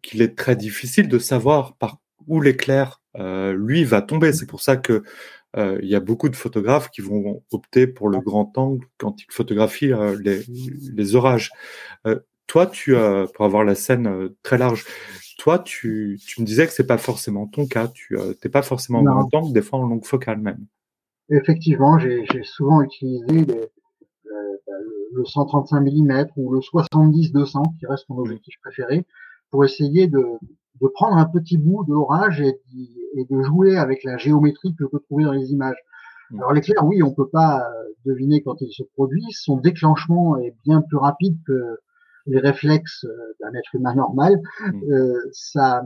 qu'il est très difficile de savoir par où l'éclair, lui, va tomber. C'est pour ça que euh, il y a beaucoup de photographes qui vont opter pour le grand angle quand ils photographient euh, les, les, orages. Euh, toi, tu pour avoir la scène très large, toi, tu, tu me disais que c'est pas forcément ton cas. Tu n'es pas forcément en grand angle, des fois en longue focale même. Effectivement, j'ai souvent utilisé les, le 135 mm ou le 70-200 qui reste mon objectif préféré pour essayer de, de prendre un petit bout de l'orage et, et, de jouer avec la géométrie que je peux trouver dans les images. Mm. Alors l'éclair, oui, on peut pas euh, deviner quand il se produit. Son déclenchement est bien plus rapide que les réflexes euh, d'un être humain normal. Mm. Euh, ça,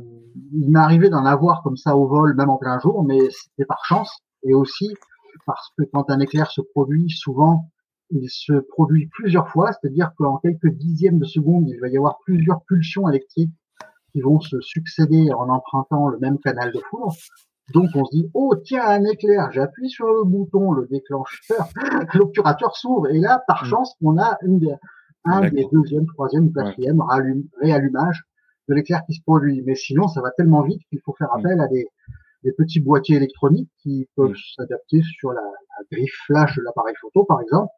il m'est arrivé d'en avoir comme ça au vol, même en plein jour, mais c'était par chance et aussi parce que quand un éclair se produit, souvent il se produit plusieurs fois, c'est-à-dire qu'en quelques dixièmes de seconde, il va y avoir plusieurs pulsions électriques qui vont se succéder en empruntant le même canal de foudre. Donc on se dit oh tiens un éclair, j'appuie sur le bouton, le déclencheur, l'obturateur s'ouvre et là par mm. chance on a une un des deuxième, troisième, quatrième réallumage de l'éclair qui se produit. Mais sinon ça va tellement vite qu'il faut faire mm. appel à des, des petits boîtiers électroniques qui peuvent mm. s'adapter sur la, griffe flash de l'appareil photo par exemple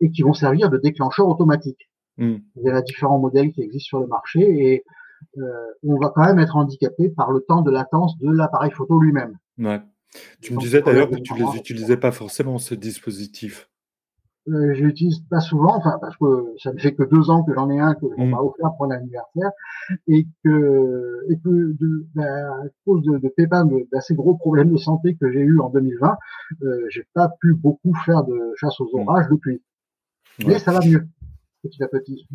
et qui vont servir de déclencheur automatique. Il y a différents modèles qui existent sur le marché et euh, on va quand même être handicapé par le temps de latence de l'appareil photo lui-même. Ouais. Tu me disais d'ailleurs que tu ne les utilisais pas forcément, ce dispositif. Euh, je l'utilise pas souvent, enfin parce que ça ne fait que deux ans que j'en ai un que on m'a mm. offert pour l'anniversaire et que et que de, ben, à cause de, de pépins d'assez gros problèmes de santé que j'ai eu en 2020, euh, j'ai pas pu beaucoup faire de chasse aux mm. orages depuis. Mais ça va mieux petit à petit.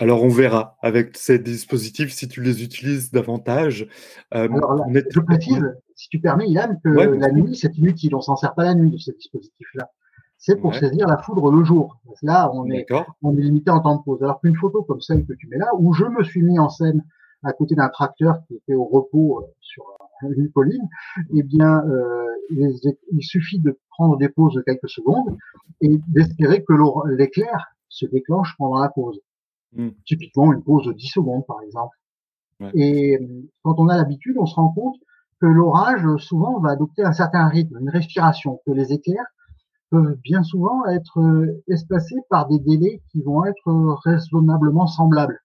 Alors on verra avec ces dispositifs si tu les utilises davantage. Euh, Alors, Je précise, si tu permets, Yann, que la nuit c'est inutile. On s'en sert pas la nuit de ces dispositifs-là. C'est pour saisir la foudre le jour. Là, on est, on est limité en temps de pause. Alors qu'une photo comme celle que tu mets là, où je me suis mis en scène à côté d'un tracteur qui était au repos euh, sur une colline, eh bien, euh, il, suffit de prendre des pauses de quelques secondes et d'espérer que l'éclair se déclenche pendant la pause. Mmh. Typiquement une pause de 10 secondes, par exemple. Et quand on a l'habitude, on se rend compte que l'orage, souvent, va adopter un certain rythme, une respiration, que les éclairs peuvent bien souvent être euh, espacés par des délais qui vont être raisonnablement semblables.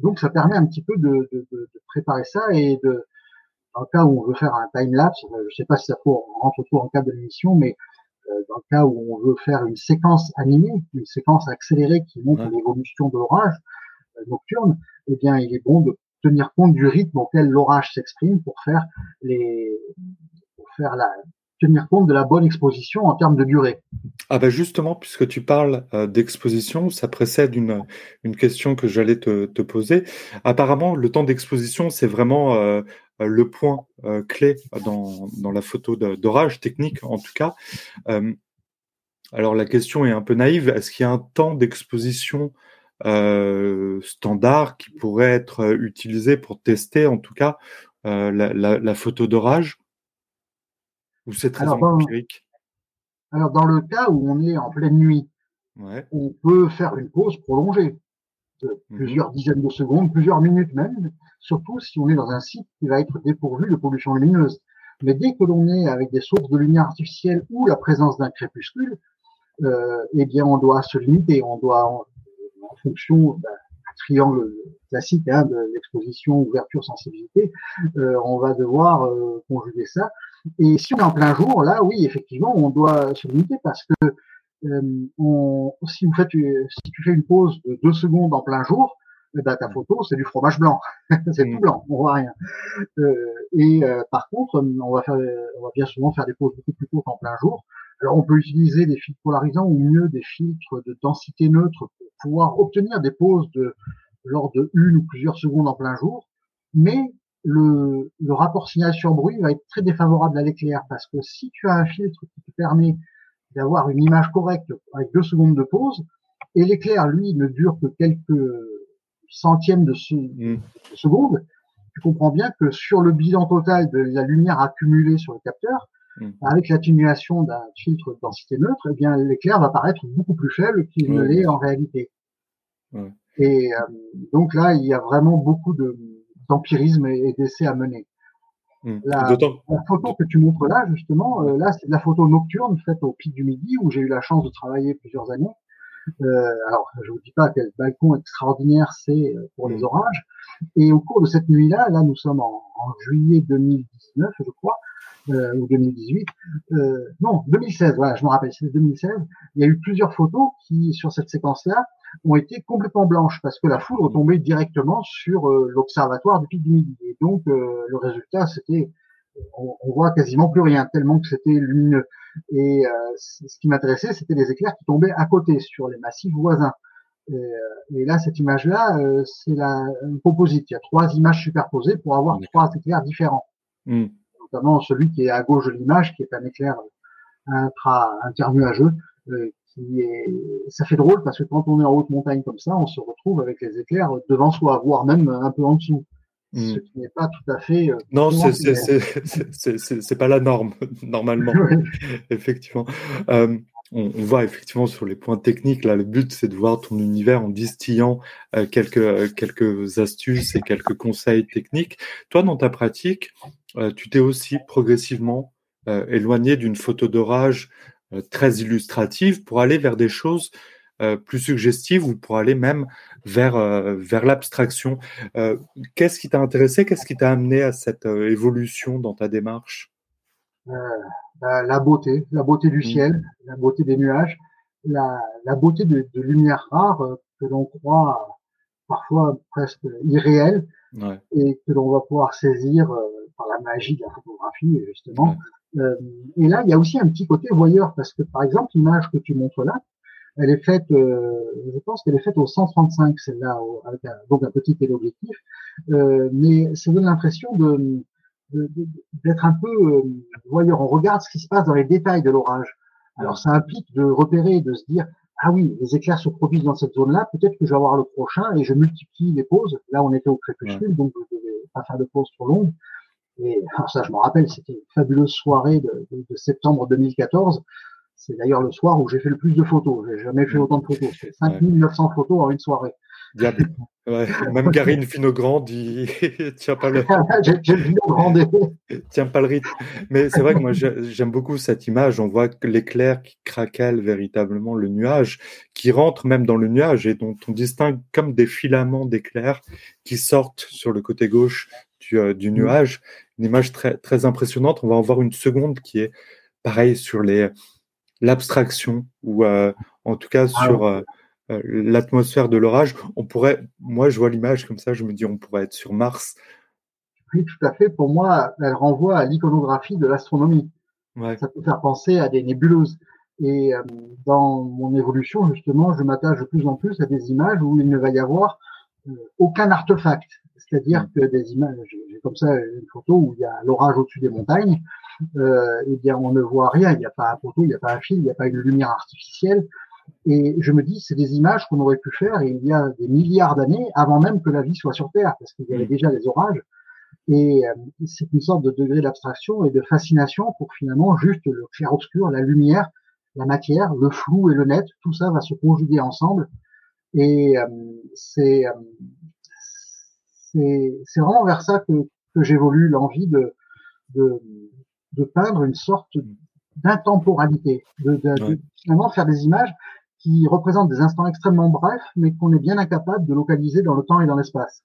Donc, ça permet un petit peu de, de, de, préparer ça et de, dans le cas où on veut faire un time lapse, je ne sais pas si ça rentre autour en cadre de l'émission, mais euh, dans le cas où on veut faire une séquence animée, une séquence accélérée qui montre l'évolution de l'orage euh, nocturne, eh bien, il est bon de tenir compte du rythme auquel l'orage s'exprime pour faire les, pour faire la, tenir compte de la bonne exposition en termes de durée. Ah ben justement, puisque tu parles euh, d'exposition, ça précède une, une question que j'allais te, te, poser. Apparemment, le temps d'exposition, c'est vraiment euh, le point euh, clé dans, dans, la photo d'orage technique, en tout cas. alors la question est un peu naïve. Est-ce qu'il y a un temps d'exposition standard qui pourrait être utilisé pour tester, en tout cas, la, la, la photo d'orage? Ou c'est très alors, empirique? Dans, alors, dans le cas où on est en pleine nuit, on peut faire une pause prolongée de mhm. plusieurs dizaines de secondes, plusieurs minutes même, surtout si on est dans un site qui va être dépourvu de pollution lumineuse. Mais dès que l'on est avec des sources de lumière artificielle ou la présence d'un crépuscule, euh, eh bien, on doit se limiter. On doit, en, fonction d'un triangle classique hein, de l'exposition, ouverture, sensibilité, euh, on va devoir euh, conjuguer ça et si on est en plein jour, là, oui, effectivement, on doit se limiter parce que on, si, vous faites, si tu fais une pause de deux secondes en plein jour, ben, ta photo, c'est du fromage blanc. c'est tout mm. blanc, on voit rien. Euh, et euh, par contre, on va, faire, on va bien souvent faire des pauses beaucoup plus courtes en plein jour. Alors, on peut utiliser des filtres polarisants ou mieux des filtres de densité neutre pour pouvoir obtenir des pauses de genre de une ou plusieurs secondes en plein jour. Mais le, le rapport signal sur bruit va être très défavorable à l'éclair parce que si tu as un filtre qui te permet d'avoir une image correcte avec deux secondes de pause, et l'éclair, lui, ne dure que quelques centièmes de, mm. seconde, tu comprends bien que sur le bilan total de la lumière accumulée sur le capteur, mm. avec l'atténuation d'un filtre de densité neutre, eh bien l'éclair va paraître beaucoup plus faible qu'il ne l'est en réalité. Et euh, donc là, il y a vraiment beaucoup de, d'empirisme et, d'essais à mener. Hmm. La, photo que tu montres là, justement, euh, là, c'est de la photo nocturne faite au pic du midi où j'ai eu la chance de travailler plusieurs années. Euh, alors, je vous dis pas quel balcon extraordinaire c'est euh, pour les hmm. orages. Et au cours de cette nuit-là, là, nous sommes en, juillet 2019, je crois, euh, ou 2018, euh, non, 2016, voilà, je me rappelle, c'est 2016. Il y a eu plusieurs photos qui, sur cette séquence-là, ont été complètement blanches parce que la foudre tombait directement sur euh, l'observatoire du pic du Midi. Et donc euh, le résultat, c'était, on, on, voit quasiment plus rien tellement que c'était lumineux. Et euh, ce qui m'intéressait, c'était les éclairs qui tombaient à côté sur les massifs voisins. Et, là, cette image-là, c'est la composite. Il y a trois images superposées pour avoir trois éclairs différents. Hmm. Notamment celui qui est à gauche de l'image, qui est un éclair intra internuageux, ça fait drôle parce que quand on est en haute montagne comme ça, on se retrouve avec les éclairs devant soi, voire même un peu en dessous. Ce hmm. qui n'est pas tout à fait. Euh, non, c'est pas la norme, normalement. effectivement. Euh, on, voit effectivement sur les points techniques, là, le but, c'est de voir ton univers en distillant euh, quelques, quelques astuces et quelques conseils techniques. Toi, dans ta pratique, tu t'es aussi progressivement éloigné d'une photo d'orage euh, très illustrative pour aller vers des choses euh, plus suggestives ou pour aller même vers, euh, vers l'abstraction. Qu'est-ce qui t'a intéressé? Qu'est-ce qui t'a amené à cette évolution dans ta démarche? Bah, La beauté, la beauté du mmh. ciel, la beauté des nuages, la, la beauté de, de lumière rare que l'on croit parfois presque irréelle et que l'on va pouvoir saisir par la magie de la photographie, justement. Euh, et là, il y a aussi un petit côté voyeur, parce que par exemple, l'image que tu montres là, elle est faite, euh, je pense qu'elle est faite au 135, celle-là, avec donc un petit téléobjectif, euh, mais ça donne l'impression de d'être un peu euh, voyeur. On regarde ce qui se passe dans les détails de l'orage. Alors ça implique de repérer, de se dire ah oui, les éclairs se produisent dans cette zone-là, peut-être que je vais avoir le prochain et je multiplie les pauses. Là, on était au crépuscule, donc je ne devais pas faire de pause trop longue. Et alors ça, je me rappelle, c'était une fabuleuse soirée de, de, de septembre 2014. C'est d'ailleurs le soir où j'ai fait le plus de photos. J'ai jamais fait autant de photos. C'est 5900 photos en une soirée. Ouais. Même Garine Finogrand dit tiens pas le tiens pas le rythme. Mais c'est vrai que moi j'aime beaucoup cette image. On voit que l'éclair qui craquelle véritablement le nuage, qui rentre même dans le nuage et dont on distingue comme des filaments d'éclair qui sortent sur le côté gauche du, euh, du, mm. nuage. Une image très très impressionnante. On va en voir une seconde qui est pareil sur les l'abstraction ou euh, en tout cas ah sur euh, l'atmosphère de l'orage. On pourrait, moi, je vois l'image comme ça, je me dis, on pourrait être sur Mars. Oui, tout à fait. Pour moi, elle renvoie à l'iconographie de l'astronomie. Ça peut faire penser à des nébuleuses. Et dans mon évolution, justement, je m'attache de plus en plus à des images où il ne va y avoir aucun artefact. C'est-à-dire que des images, j'ai comme ça une photo où il y a l'orage au-dessus des montagnes, euh, eh bien on ne voit rien, il n'y a pas un photo, il n'y a pas un fil, il n'y a pas une lumière artificielle. Et je me dis, c'est des images qu'on aurait pu faire il y a des milliards d'années avant même que la vie soit sur Terre, parce qu'il y avait mm. déjà les orages. Et euh, c'est une sorte de degré d'abstraction et de fascination pour finalement juste le clair-obscur, la lumière, la matière, le flou et le net, tout ça va se conjuguer ensemble. Et euh, c'est euh, c'est vraiment vers ça que, que j'évolue, l'envie de, de, de peindre une sorte d'intemporalité, de, de, finalement faire des images qui représentent des instants extrêmement brefs, mais qu'on est bien incapable de localiser dans le temps et dans l'espace.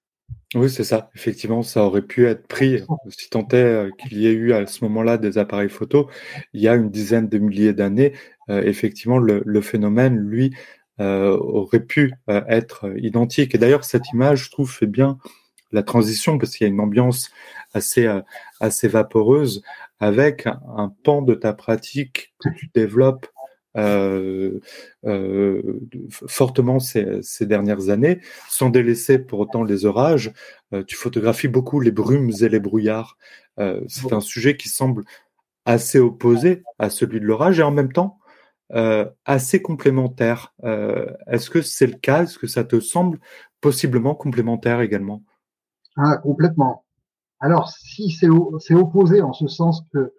Oui, c'est ça. Effectivement, ça aurait pu être pris, si tant est euh, qu'il y ait eu à ce moment-là des appareils photo, il y a une dizaine de milliers d'années, euh, effectivement, le, le, phénomène, lui, euh, aurait pu euh, être identique. Et d'ailleurs, cette image, je trouve, fait bien la transition parce qu'il y a une ambiance assez, euh, assez vaporeuse avec un pan de ta pratique que tu développes euh, euh, fortement ces, dernières années, sans délaisser pour autant les orages. Tu photographies beaucoup les brumes et les brouillards. C'est un sujet qui semble assez opposé à celui de l'orage et en même temps assez complémentaire. Est-ce que c'est le cas? Est-ce que ça te semble possiblement complémentaire également? Ah, complètement. Alors, si c'est opposé en ce sens que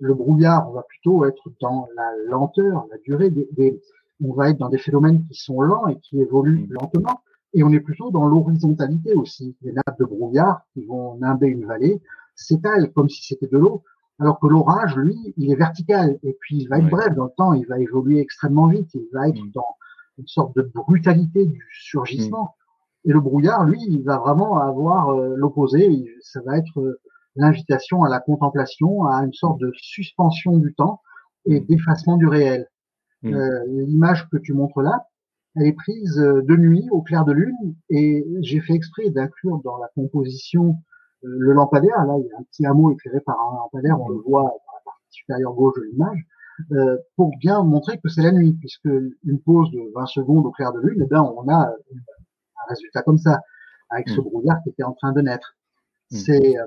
le brouillard, va plutôt être dans la lenteur, la durée des, on va être dans des phénomènes qui sont lents et qui évoluent mm. lentement. Et on est plutôt dans l'horizontalité aussi. Les nappes de brouillard qui vont nimber une vallée s'étalent comme si c'était de l'eau. Alors que l'orage, lui, il est vertical. Et puis, il va être bref dans le temps. Il va évoluer extrêmement vite. Il va être mm. dans une sorte de brutalité du surgissement. Et le brouillard, lui, il va vraiment avoir euh, l'opposé. Ça va être euh, l'invitation à la contemplation, à une sorte de suspension du temps et mm. d'effacement du réel. Mm. Euh, L'image que tu montres là, elle est prise de nuit au clair de lune et j'ai fait exprès d'inclure dans la composition le lampadaire. Là, il y a un petit hameau éclairé par un lampadaire, on le voit dans la partie supérieure gauche de l'image. Euh, pour bien montrer que c'est la nuit, puisque une pause de 20 secondes au clair de lune, eh bien, on a résultat comme ça, avec ce mm. brouillard qui était en train de naître. Mm. C'est euh,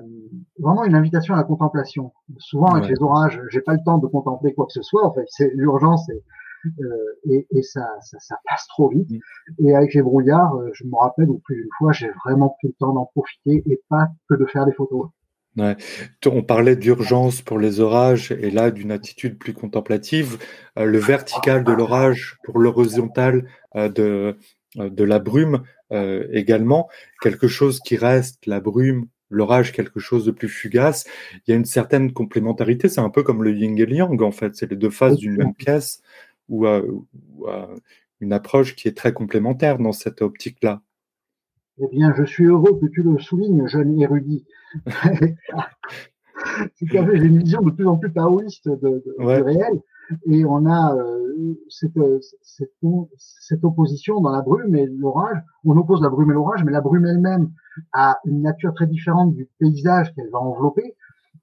vraiment une invitation à la contemplation. Souvent, avec les orages, j'ai pas le temps de contempler quoi que ce soit. En fait, c'est l'urgence et, euh, et, et ça, ça, ça, passe trop vite. Mm. Et avec les brouillards, euh, je me rappelle, ou plus d'une fois, j'ai vraiment pris le temps d'en profiter et pas que de faire des photos. Ouais. On parlait d'urgence pour les orages et là d'une attitude plus contemplative. le vertical de l'orage pour l'horizontal de, de la brume euh, également, quelque chose qui reste, la brume, l'orage, quelque chose de plus fugace. Il y a une certaine complémentarité, c'est un peu comme le yin et le yang en fait, c'est les deux faces d'une même pièce ou, euh, une approche qui est très complémentaire dans cette optique-là. Eh bien, je suis heureux que tu le soulignes, jeune érudit. c'est j'ai une vision de plus en plus taoïste de, du réel et on a euh, cette, cette, cette, opposition dans la brume et l'orage. On oppose la brume et l'orage, mais la brume elle-même a une nature très différente du paysage qu'elle va envelopper.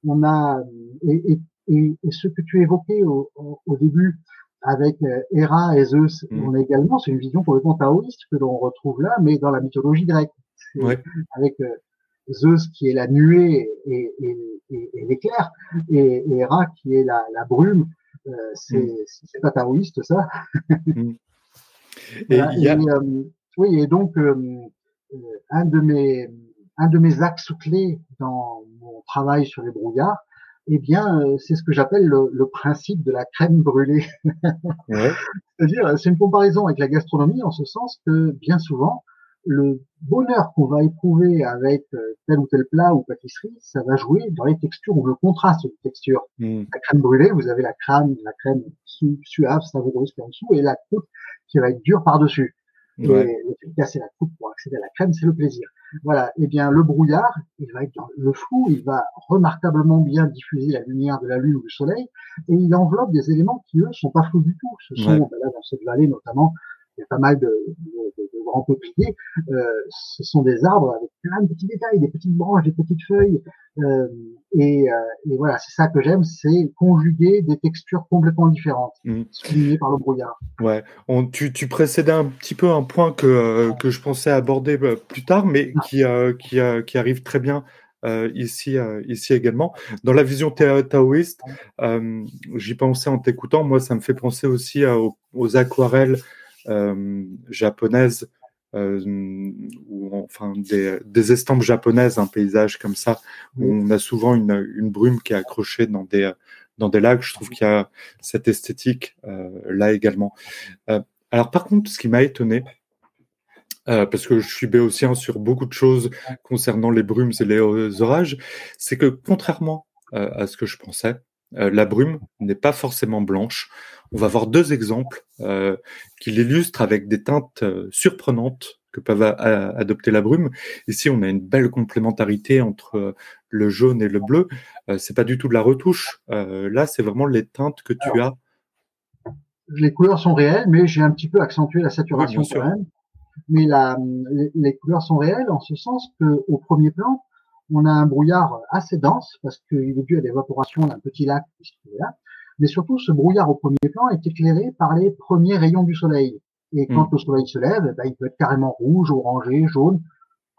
On a et, et, et, ce que tu évoquais au, au début avec euh, Héra et Zeus, mm. on a également c'est une vision complètement taoïste que l'on retrouve là, mais dans la mythologie grecque, avec euh, Zeus qui est la nuée et, et l'éclair, et, Héra qui est la, la brume euh, mm. c'est pas taoïste ça. Mm. et, euh, oui, et donc euh, un de mes un de mes axes clés dans mon travail sur les brouillards, eh bien, c'est ce que j'appelle le, le, principe de la crème brûlée. ouais. C'est-à-dire, c'est une comparaison avec la gastronomie en ce sens que bien souvent, le bonheur qu'on va éprouver avec euh, tel ou tel plat ou pâtisserie, ça va jouer dans les textures ou le contraste de textures. Mm. La crème brûlée, vous avez la crème, la crème suave, savoureuse qui est en dessous, et la croûte qui va être dure par-dessus. Et le la croûte pour accéder à la crème, c'est le plaisir. Voilà. Eh bien, le brouillard, il va être dans le flou, il va remarquablement bien diffuser la lumière de la lune ou du soleil, et il enveloppe des éléments qui, eux, sont pas flous du tout. Ce sont, ben là, dans cette vallée notamment, il y a pas mal de, de, de grands peupliers, euh, ce sont des arbres avec plein de petits détails, des petites branches, des petites feuilles. Euh, et, et, voilà, c'est ça que j'aime, c'est conjuguer des textures complètement différentes, mmh. soulignées par le brouillard. Ouais, On, tu, tu précédais un petit peu un point que, que je pensais aborder plus tard, mais qui, qui, qui arrive très bien euh, ici, euh, ici également. Dans la vision taoïste, euh, j'y pensais en t'écoutant. Moi, ça me fait penser aussi aux, aquarelles japonaises ou enfin des, des, estampes japonaises, un paysage comme ça, où on a souvent une, une brume qui est accrochée dans des, dans des lacs. Je trouve qu'il y a cette esthétique là également. alors par contre, ce qui m'a étonné, euh, parce que je suis béotien sur beaucoup de choses concernant les brumes et les orages, c'est que contrairement euh, à ce que je pensais, euh, la brume n'est pas forcément blanche. On va voir deux exemples qui l'illustrent avec des teintes surprenantes que peuvent adopter la brume. Ici, on a une belle complémentarité entre le jaune et le bleu. c'est pas du tout de la retouche. là, c'est vraiment les teintes que tu as. Les couleurs sont réelles, mais j'ai un petit peu accentué la saturation quand même mais la, les, couleurs sont réelles en ce sens que au premier plan, on a un brouillard assez dense parce qu'il est dû à l'évaporation d'un petit lac là. Mais surtout, ce brouillard au premier plan est éclairé par les premiers rayons du soleil. Et quand hmm. le soleil se lève, eh ben, il peut être carrément rouge, orangé, jaune.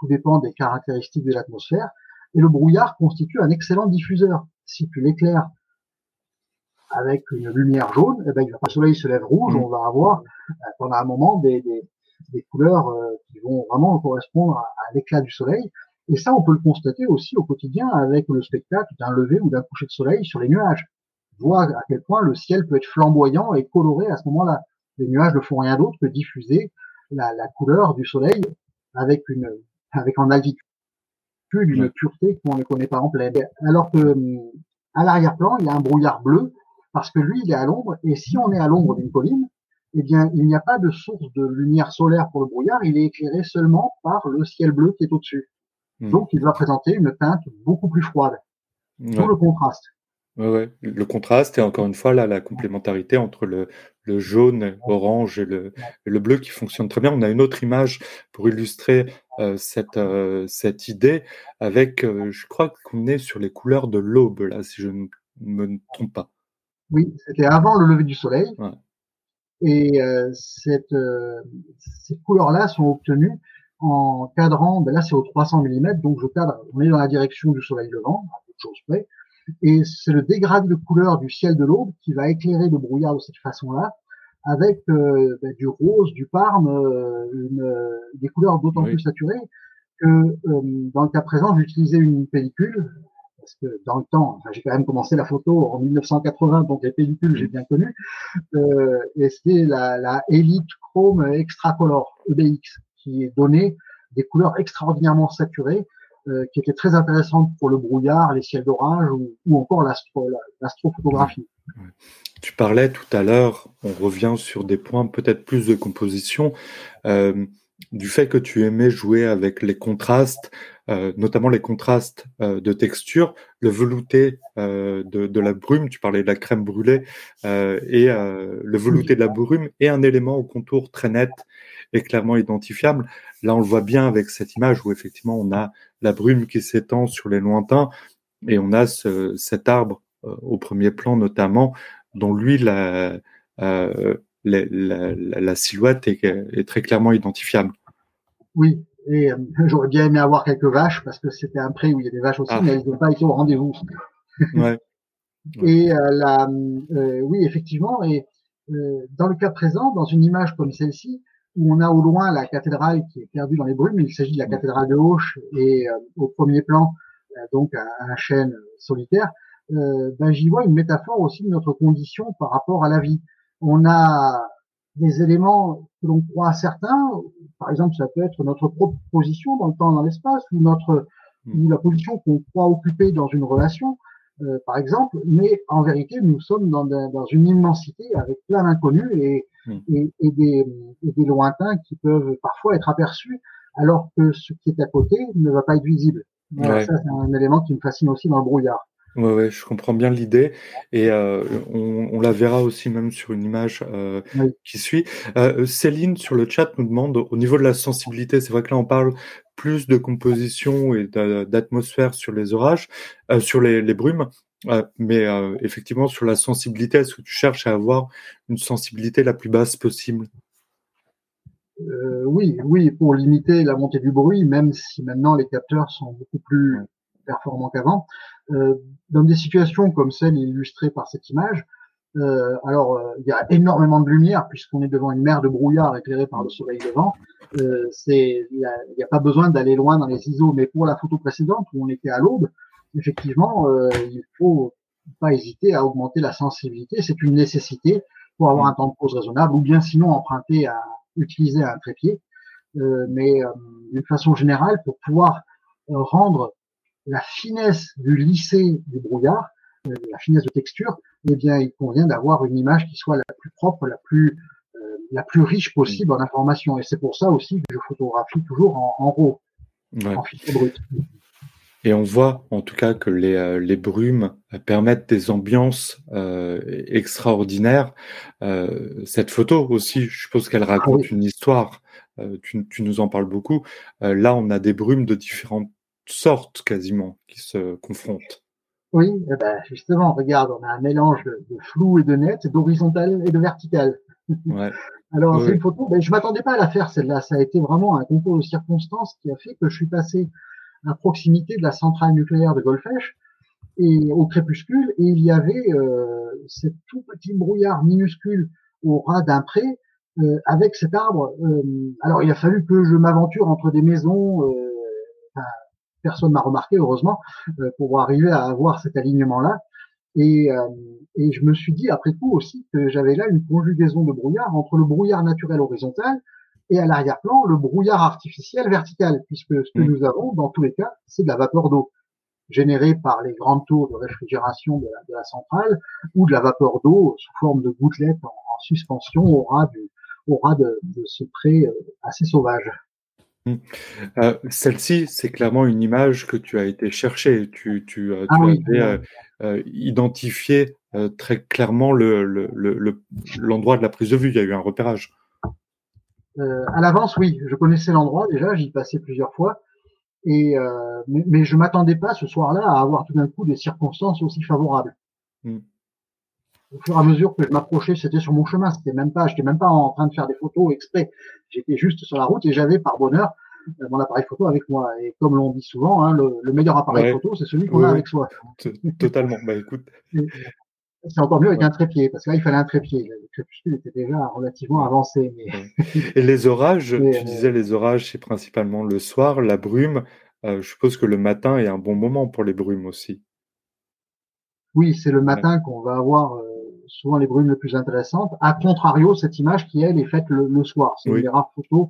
Tout dépend des caractéristiques de l'atmosphère. Et le brouillard constitue un excellent diffuseur. Si tu l'éclaires avec une lumière jaune, eh ben, le soleil se lève rouge, hmm. on va avoir euh, pendant un moment des, des, des couleurs euh, qui vont vraiment correspondre à, l'éclat du soleil. Et ça, on peut le constater aussi au quotidien avec le spectacle d'un lever ou d'un coucher de soleil sur les nuages. Voir à quel point le ciel peut être flamboyant et coloré à ce moment-là. Les nuages ne font rien d'autre que diffuser la, la, couleur du soleil avec une, avec en altitude une pureté qu'on ne connaît pas en pleine. Alors que à l'arrière-plan, il y a un brouillard bleu parce que lui, il est à l'ombre. Et si on est à l'ombre d'une colline, eh bien, il n'y a pas de source de lumière solaire pour le brouillard, il est éclairé seulement par le ciel bleu qui est au-dessus. Hmm. Donc, il va présenter une teinte beaucoup plus froide. Tout le contraste. Ouais, Le contraste et encore une fois là la complémentarité entre le, le jaune, orange et le, le, bleu qui fonctionne très bien. On a une autre image pour illustrer euh, cette, euh, cette idée avec, euh, je crois qu'on est sur les couleurs de l'aube là, si je ne me trompe pas. Oui, c'était avant le lever du soleil. Ouais. Et cette, ces couleurs-là sont obtenues en cadrant, ben là c'est au 300 mm, donc je cadre, on est dans la direction du soleil levant, à toute chose près, et c'est le dégradé de couleur du ciel de l'aube qui va éclairer le brouillard de cette façon-là, avec euh, ben, du rose, du parme, une, des couleurs d'autant plus saturées que dans le cas présent, j'utilisais une pellicule parce que dans le temps, j'ai quand même commencé la photo en 1980, donc les pellicules j'ai bien connu, euh, et c'était la, la Elite Chrome Extracolor EBX qui donnait des couleurs extraordinairement saturées, euh, qui étaient très intéressantes pour le brouillard, les ciels d'orage ou, encore l'astrophotographie. Tu parlais tout à l'heure, on revient sur des points peut-être plus de composition. Euh, du fait que tu aimais jouer avec les contrastes, euh, notamment les contrastes euh, de texture, le velouté euh, de, de, la brume, tu parlais de la crème brûlée, et le velouté de la brume est un élément au contour très net et clairement identifiable. Là, on le voit bien avec cette image où effectivement on a la brume qui s'étend sur les lointains et on a ce, cet arbre au premier plan notamment, dont lui la, la, la, silhouette est, est, très clairement identifiable. Oui, et euh, j'aurais bien aimé avoir quelques vaches parce que c'était un pré où il y a des vaches aussi, ah. mais elles n'ont pas été au rendez-vous. Ouais. et euh, la, euh, oui, effectivement, et dans le cas présent, dans une image comme celle-ci, où on a au loin la cathédrale qui est perdue dans les brumes, il s'agit de la cathédrale de Auch et au premier plan, donc un, un chêne solitaire, ben, j'y vois une métaphore aussi de notre condition par rapport à la vie on a des éléments que l'on croit certains. Par exemple, ça peut être notre propre position dans le temps, dans l'espace, ou notre hmm. ou la position qu'on croit occuper dans une relation, euh, par exemple. Mais en vérité, nous sommes dans, dans une immensité avec plein d'inconnus et, hmm. et, et, des, et, des, lointains qui peuvent parfois être aperçus, alors que ce qui est à côté ne va pas être visible. ça, c'est un élément qui me fascine aussi dans le brouillard. Ouais, ouais, je comprends bien l'idée et euh, on, on, la verra aussi même sur une image euh, qui suit. Euh, Céline sur le chat nous demande au niveau de la sensibilité, c'est vrai que là on parle plus de composition et d'atmosphère sur les orages, sur les, les brumes, mais effectivement sur la sensibilité, est-ce que tu cherches à avoir une sensibilité la plus basse possible? Oui, oui, pour limiter la montée du bruit, même si maintenant les capteurs sont beaucoup plus performants qu'avant. Euh, dans des situations comme celle illustrée par cette image, euh, alors euh, il y a énormément de lumière puisqu'on est devant une mer de brouillard éclairée par le soleil devant. Euh, il n'y a, pas besoin d'aller loin dans les ISO, mais pour la photo précédente où on était à l'aube, effectivement, euh, il faut pas hésiter à augmenter la sensibilité. C'est une nécessité pour avoir un temps de pause raisonnable, ou bien sinon emprunter à utiliser un trépied. Euh, mais d'une façon générale, pour pouvoir rendre la finesse du lycée du brouillard, euh, la finesse de texture, eh bien, il convient d'avoir une image qui soit la plus propre, la plus euh, la plus riche possible en information. Et c'est pour ça aussi que je photographie toujours en, en RAW, en fichier brut. Et on voit en tout cas que les, euh, les brumes permettent des ambiances euh, extraordinaires. Cette photo aussi, je suppose qu'elle raconte ah une histoire. Tu, tu, nous en parles beaucoup. là, on a des brumes de différentes sortes quasiment qui se confrontent. Oui, eh ben justement, regarde, on a un mélange de, flou et de net, d'horizontal et de vertical. Ouais. Alors c'est une photo, ben, je m'attendais pas à la faire celle-là, ça a été vraiment un concours de circonstances qui a fait que je suis passé à proximité de la centrale nucléaire de Golfech et au crépuscule et il y avait euh, ce tout petit brouillard minuscule au ras d'un pré euh, avec cet arbre. Euh, alors il a fallu que je m'aventure entre des maisons. Personne m'a remarqué heureusement euh, pour arriver à avoir cet alignement-là. Et, euh, et je me suis dit après coup aussi que j'avais là une conjugaison de brouillard entre le brouillard naturel horizontal et à l'arrière-plan le brouillard artificiel vertical, puisque ce que mm. nous avons dans tous les cas, c'est de la vapeur d'eau générée par les grandes tours de réfrigération de la, de la centrale ou de la vapeur d'eau sous forme de gouttelettes en, suspension au ras, du, au ras de, de ce pré euh, assez sauvage. Mmh. Euh, celle-ci, c'est clairement une image que tu as été chercher. Tu, tu, euh, ah avais euh, identifié très clairement le, le, le, l'endroit de la prise de vue. Il y a eu un repérage. à l'avance, oui. Je connaissais l'endroit déjà. J'y passais plusieurs fois. Et mais, mais, je m'attendais pas ce soir-là à avoir tout d'un coup des circonstances aussi favorables. Mmh. Au fur et à mesure que je m'approchais, c'était sur mon chemin. C'était même pas, j'étais même pas en train de faire des photos exprès. J'étais juste sur la route et j'avais par bonheur euh, mon appareil photo avec moi. Et comme l'on dit souvent, hein, le, meilleur appareil photo, c'est celui qu'on a avec soi. Totalement. bah écoute. C'est encore mieux avec un trépied, parce que là, il fallait un trépied. Le crépuscule était déjà relativement avancé. Et les orages, tu euh, disais les orages, c'est principalement le soir, la brume. Euh, je suppose que le matin est un bon moment pour les brumes aussi. Oui, c'est le matin qu'on va avoir souvent les brumes les plus intéressantes. A contrario, cette image qui elle est faite le, soir. C'est une des rares photos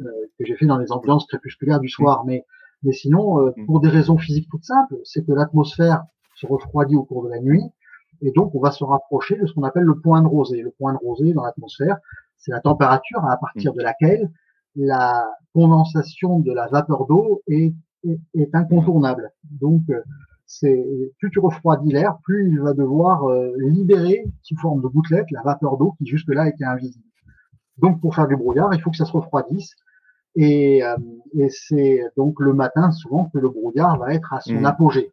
euh, que j'ai fait dans les ambiances crépusculaires du soir. Mais mais sinon, euh, mm. pour des raisons physiques toutes simples, c'est que l'atmosphère se refroidit au cours de la nuit, et donc on va se rapprocher de ce qu'on appelle le point de rosée. Le point de rosée dans l'atmosphère, c'est la température à partir mm. de laquelle la condensation de la vapeur d'eau est, est, est, incontournable. Donc euh, c'est plus tu refroidis l'air, plus il va devoir euh, libérer sous forme de gouttelettes la vapeur d'eau qui jusque-là était invisible. Donc pour faire du brouillard, il faut que ça se refroidisse. Et, euh, et c'est donc le matin souvent que le brouillard va être à son mmh. apogée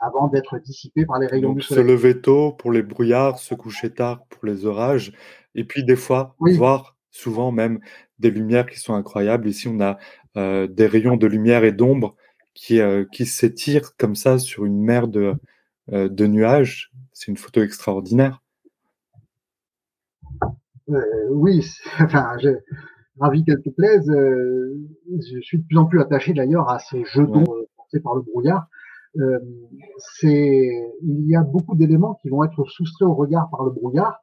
avant d'être dissipé par les rayons du soleil. Se lever tôt pour les brouillards, se coucher tard pour les orages, et puis des fois, voir souvent même des lumières qui sont incroyables. Ici, on a euh, des rayons de lumière et d'ombre qui, euh, qui s'étire comme ça sur une mer de, euh, de nuages. C'est une photo extraordinaire. Euh, oui, enfin, ravi qu'elle te plaise. je suis de plus en plus attaché d'ailleurs à ces jeux d'eau portés par le brouillard. c'est, il y a beaucoup d'éléments qui vont être soustraits au regard par le brouillard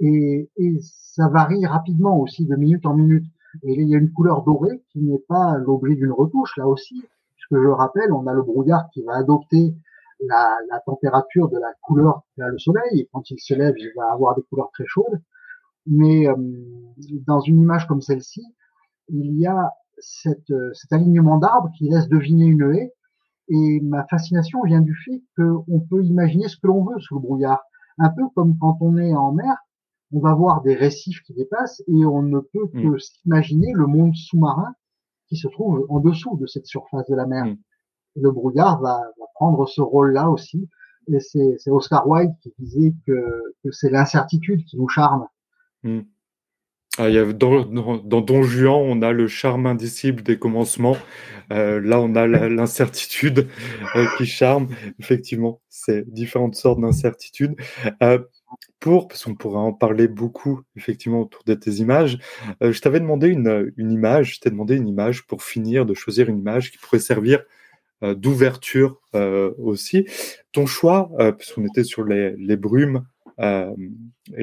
et, et ça varie rapidement aussi de minute en minute. Et il y a une couleur dorée qui n'est pas l'objet d'une retouche là aussi, je rappelle, on a le brouillard qui va adopter la, température de la couleur qu'a le soleil, et quand il se lève, il va avoir des couleurs très chaudes. Mais euh, dans une image comme celle-ci, il y a cet alignement d'arbres qui laisse deviner une haie, Et ma fascination vient du fait qu'on peut imaginer ce que l'on veut sous le brouillard. Un peu comme quand on est en mer, on va voir des récifs qui dépassent et on ne peut que mm. s'imaginer le monde sous-marin qui se trouve en dessous de cette surface de la mer. Mm. Le brouillard va, prendre ce rôle-là aussi. Et c'est Oscar Wilde qui disait que, c'est l'incertitude qui nous charme. Mm. Ah, y a, dans, dans, Don Juan, on a le charme indicible des commencements. Euh, là, on a l'incertitude euh, qui charme. Effectivement, c'est différentes sortes d'incertitudes. Euh, pour, parce qu'on pourrait en parler beaucoup, effectivement, autour de tes images, je t'avais demandé une, une image, je t'ai demandé une image pour finir, de choisir une image qui pourrait servir d'ouverture aussi. Ton choix, puisqu'on était sur les, les brumes et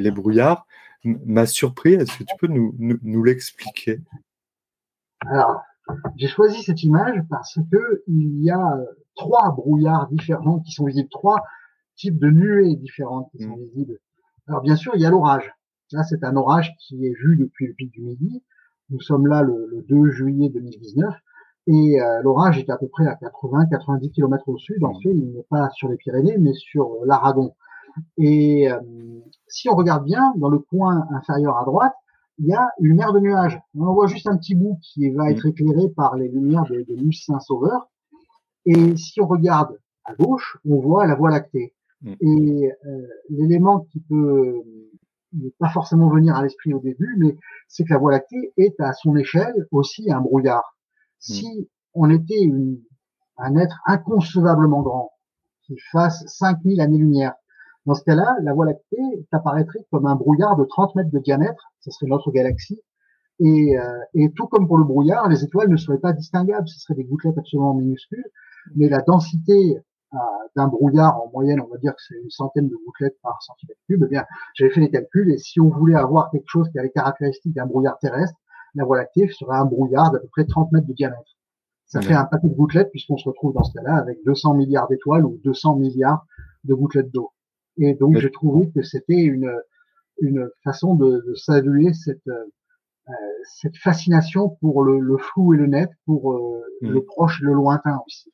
les brouillards, m'a surpris. Est-ce que tu peux nous, nous, l'expliquer? Alors, j'ai choisi cette image parce que il y a trois brouillards différents qui sont visibles, trois types de nuées différentes qui sont mm. visibles. Alors bien sûr, il y a l'orage. Là, c'est un orage qui est vu depuis le pic du Midi. Nous sommes là le, 2 juillet 2019 et euh, l'orage est à peu près à 80-90 km au sud. En mm. fait, il n'est pas sur les Pyrénées, mais sur l'Aragon. Et euh, si on regarde bien, dans le coin inférieur à droite, il y a une mer de nuages. On voit juste un petit bout qui va être éclairé par les lumières de, de Saint-Sauveur. Et si on regarde à gauche, on voit la Voie lactée. Mm. Et euh, l'élément qui peut ne pas forcément venir à l'esprit au début, mais c'est que la Voie lactée est à son échelle aussi un brouillard. Mm. Si on était un être inconcevablement grand, qui fasse 5000 années-lumière, dans ce cas-là, la Voie lactée apparaîtrait comme un brouillard de 30 mètres de diamètre, ce serait notre galaxie, et, euh, et, tout comme pour le brouillard, les étoiles ne seraient pas distinguables, ce seraient des gouttelettes absolument minuscules, mais la densité euh, d'un brouillard, en moyenne, on va dire que c'est une centaine de gouttelettes par centimètre cube, eh bien, j'avais fait les calculs, et si on voulait avoir quelque chose qui a les caractéristiques d'un brouillard terrestre, la Voie lactée serait un brouillard d'à peu près 30 mètres de diamètre. Ça fait un paquet de gouttelettes puisqu'on se retrouve dans ce cas-là avec 200 milliards d'étoiles ou 200 milliards de gouttelettes d'eau. Et donc, j'ai trouvé que c'était une, une façon de, de saluer cette, euh, cette fascination pour le, le, flou et le net, pour euh, le proche et le lointain aussi.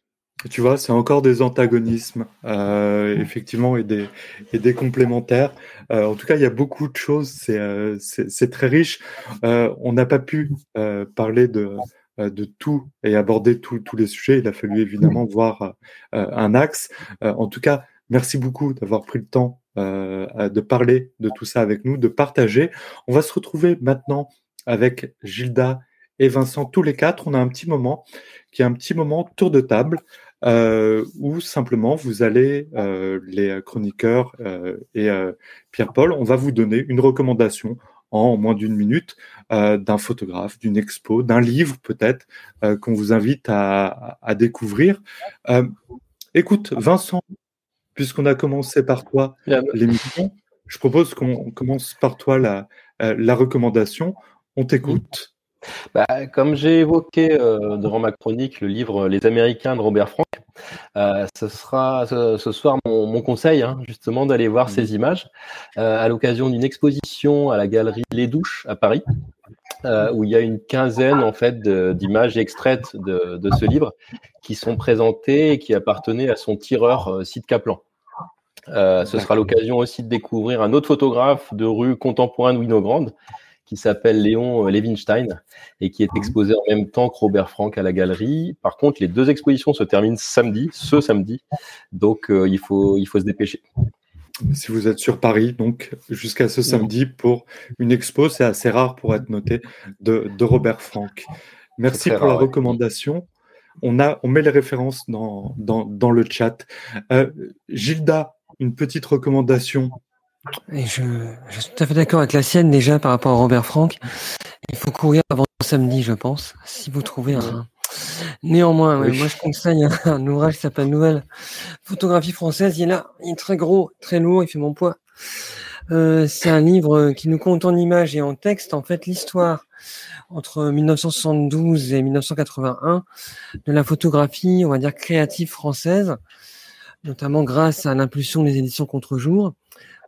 Tu vois, c'est encore des antagonismes, euh, effectivement, et des, et des complémentaires. Euh, en tout cas, il y a beaucoup de choses, c'est euh, très riche. Euh, on n'a pas pu euh, parler de, de tout et aborder tous les sujets. Il a fallu évidemment voir un axe. en tout cas, Merci beaucoup d'avoir pris le temps euh, de parler de tout ça avec nous, de partager. On va se retrouver maintenant avec Gilda et Vincent, tous les quatre. On a un petit moment qui est un petit moment tour de table euh, où simplement vous allez, euh, les chroniqueurs euh, et euh, Pierre-Paul, on va vous donner une recommandation en moins d'une minute euh, d'un photographe, d'une expo, d'un livre peut-être qu'on vous invite à, à découvrir. écoute, Vincent, puisqu'on a commencé par toi l'émission, je propose qu'on commence par toi la, euh, la recommandation. On t'écoute. Bah, comme j'ai évoqué euh, devant ma chronique le livre Les Américains de Robert Frank, euh, ce sera ce, soir mon, conseil, hein, justement, d'aller voir ces images à l'occasion d'une exposition à la galerie Les Douches à Paris, où il y a une quinzaine en fait d'images extraites de, de, ce livre qui sont présentées et qui appartenaient à son tireur Sid Kaplan. Euh, ce sera l'occasion aussi de découvrir un autre photographe de rue contemporaine Winogrande qui s'appelle Léon Levinstein et qui est exposé en même temps que Robert Frank à la galerie. Par contre, les deux expositions se terminent samedi, ce samedi, donc euh, il, faut, il faut se dépêcher. Si vous êtes sur Paris, donc jusqu'à ce samedi pour une expo, c'est assez rare pour être noté, de, de Robert Frank. Merci pour la recommandation. On, a, on met les références dans, dans, dans le chat. Euh, Gilda, une petite recommandation. Et je, je, suis tout à fait d'accord avec la sienne déjà par rapport à Robert Frank. Il faut courir avant samedi, je pense, si vous trouvez un. Néanmoins, moi je conseille un, ouvrage qui s'appelle Nouvelle photographie française. Il est là, il est très gros, très lourd, il fait mon poids. Euh, c'est un livre qui nous compte en images et en texte en fait l'histoire entre 1972 et 1981 de la photographie, on va dire créative française notamment grâce à l'impulsion des éditions Contre-jour.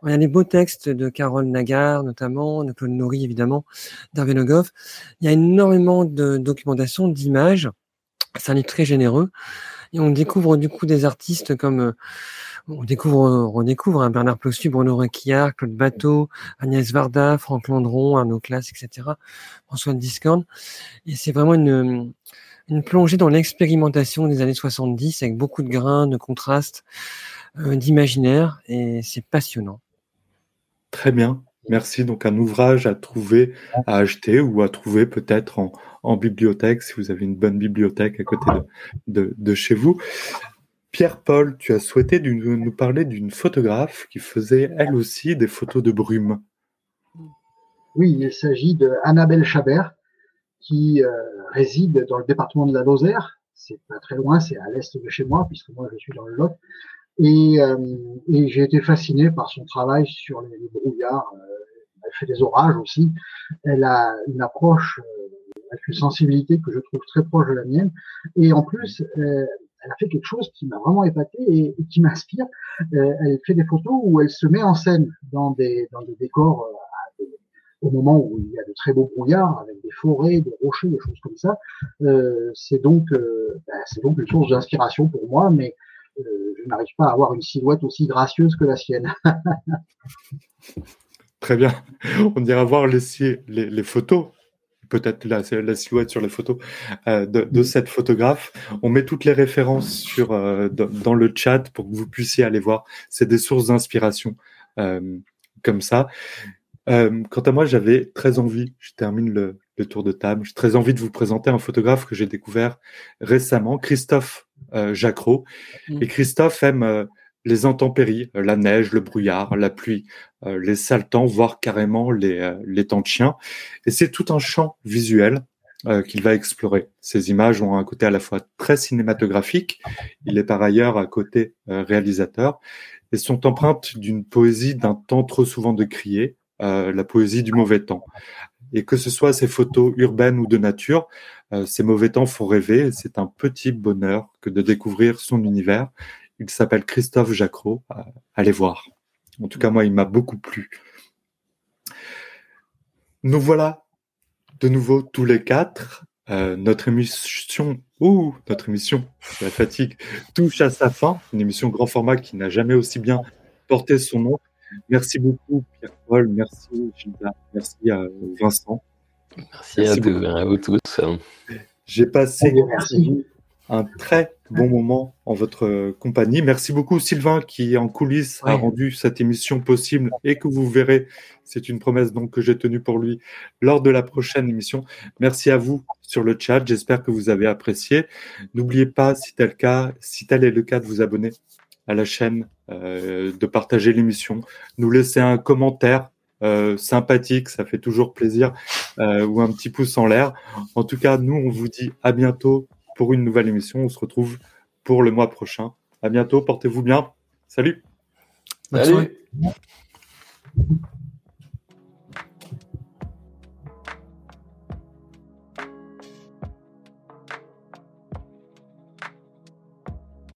Il y a des beaux textes de Carole Nagar, notamment, de Claude Nori, évidemment, d'Hervé Il y a énormément de documentation, d'images. C'est un livre très généreux. Et on découvre du coup des artistes comme euh, on découvre, on hein, Bernard Plossu, Bruno Requillard, Claude Bateau, Agnès Varda, Franck Landron, Arnaud Classe, etc. François Discord. Et c'est vraiment une, une plongée dans l'expérimentation des années 70 avec beaucoup de grains, de contrastes, euh, d'imaginaire et c'est passionnant. Très bien. Merci. Donc un ouvrage à trouver, à acheter ou à trouver peut-être en, bibliothèque si vous avez une bonne bibliothèque à côté de chez vous. Pierre-Paul, tu as souhaité nous parler d'une photographe qui faisait elle aussi des photos de brume. Oui, il s'agit de Annabelle Chabert qui euh, réside dans le département de la Lozère. C'est pas très loin, c'est à l'est de chez moi puisque moi je suis dans le Lot. Et, euh, et j'ai été fasciné par son travail sur les, les brouillards. Euh, elle fait des orages aussi. Elle a une approche, avec une sensibilité que je trouve très proche de la mienne. Et en plus, elle a fait quelque chose qui m'a vraiment épaté et, qui m'inspire. Euh, elle fait des photos où elle se met en scène dans des, dans des décors euh, au moment où il y a de très beaux brouillards avec des forêts, des rochers, des choses comme ça. Euh, c'est donc, euh, ben, c'est donc une source d'inspiration pour moi, mais euh, je n'arrive pas à avoir une silhouette aussi gracieuse que la sienne. Très bien. On ira voir les, les, les photos peut-être la, la, silhouette sur les photos euh, de, de, cette photographe. On met toutes les références sur euh, dans le chat pour que vous puissiez aller voir. C'est des sources d'inspiration euh, comme ça. Euh, quant à moi, j'avais très envie, je termine le, le, tour de table, j'ai très envie de vous présenter un photographe que j'ai découvert récemment, Christophe euh, Jacquot. Mmh. Et Christophe aime les intempéries, la neige, le brouillard, la pluie, euh, les sales temps, voire carrément les, euh, les temps de chien. Et c'est tout un champ visuel euh, qu'il va explorer. Ces images ont un côté à la fois très cinématographique, il est par ailleurs à côté réalisateur, et sont empreintes d'une poésie d'un temps trop souvent décrié, la poésie du mauvais temps. Et que ce soit ces photos urbaines ou de nature, ces mauvais temps font rêver. C'est un petit bonheur que de découvrir son univers il s'appelle Christophe Jacquot. Euh, allez voir. En tout cas, moi, il m'a beaucoup plu. Nous voilà de nouveau tous les quatre. Euh, notre émission, ouh, notre émission, la fatigue, touche à sa fin. Une émission grand format qui n'a jamais aussi bien porté son nom. Merci beaucoup, Pierre-Paul. Merci, Gilda. Merci à Vincent. Merci, à, vous tous. J'ai passé un très bon moment en votre compagnie. Merci beaucoup Sylvain qui en coulisses a rendu cette émission possible et que vous verrez, c'est une promesse donc que j'ai tenue pour lui lors de la prochaine émission. Merci à vous sur le chat, j'espère que vous avez apprécié. N'oubliez pas si tel cas, si tel est le cas de vous abonner à la chaîne, euh, de partager l'émission, nous laisser un commentaire euh, sympathique, ça fait toujours plaisir, euh, ou un petit pouce en l'air. En tout cas, nous, on vous dit à bientôt pour une nouvelle émission. On se retrouve pour le mois prochain. À bientôt, portez-vous bien. Salut. Salut.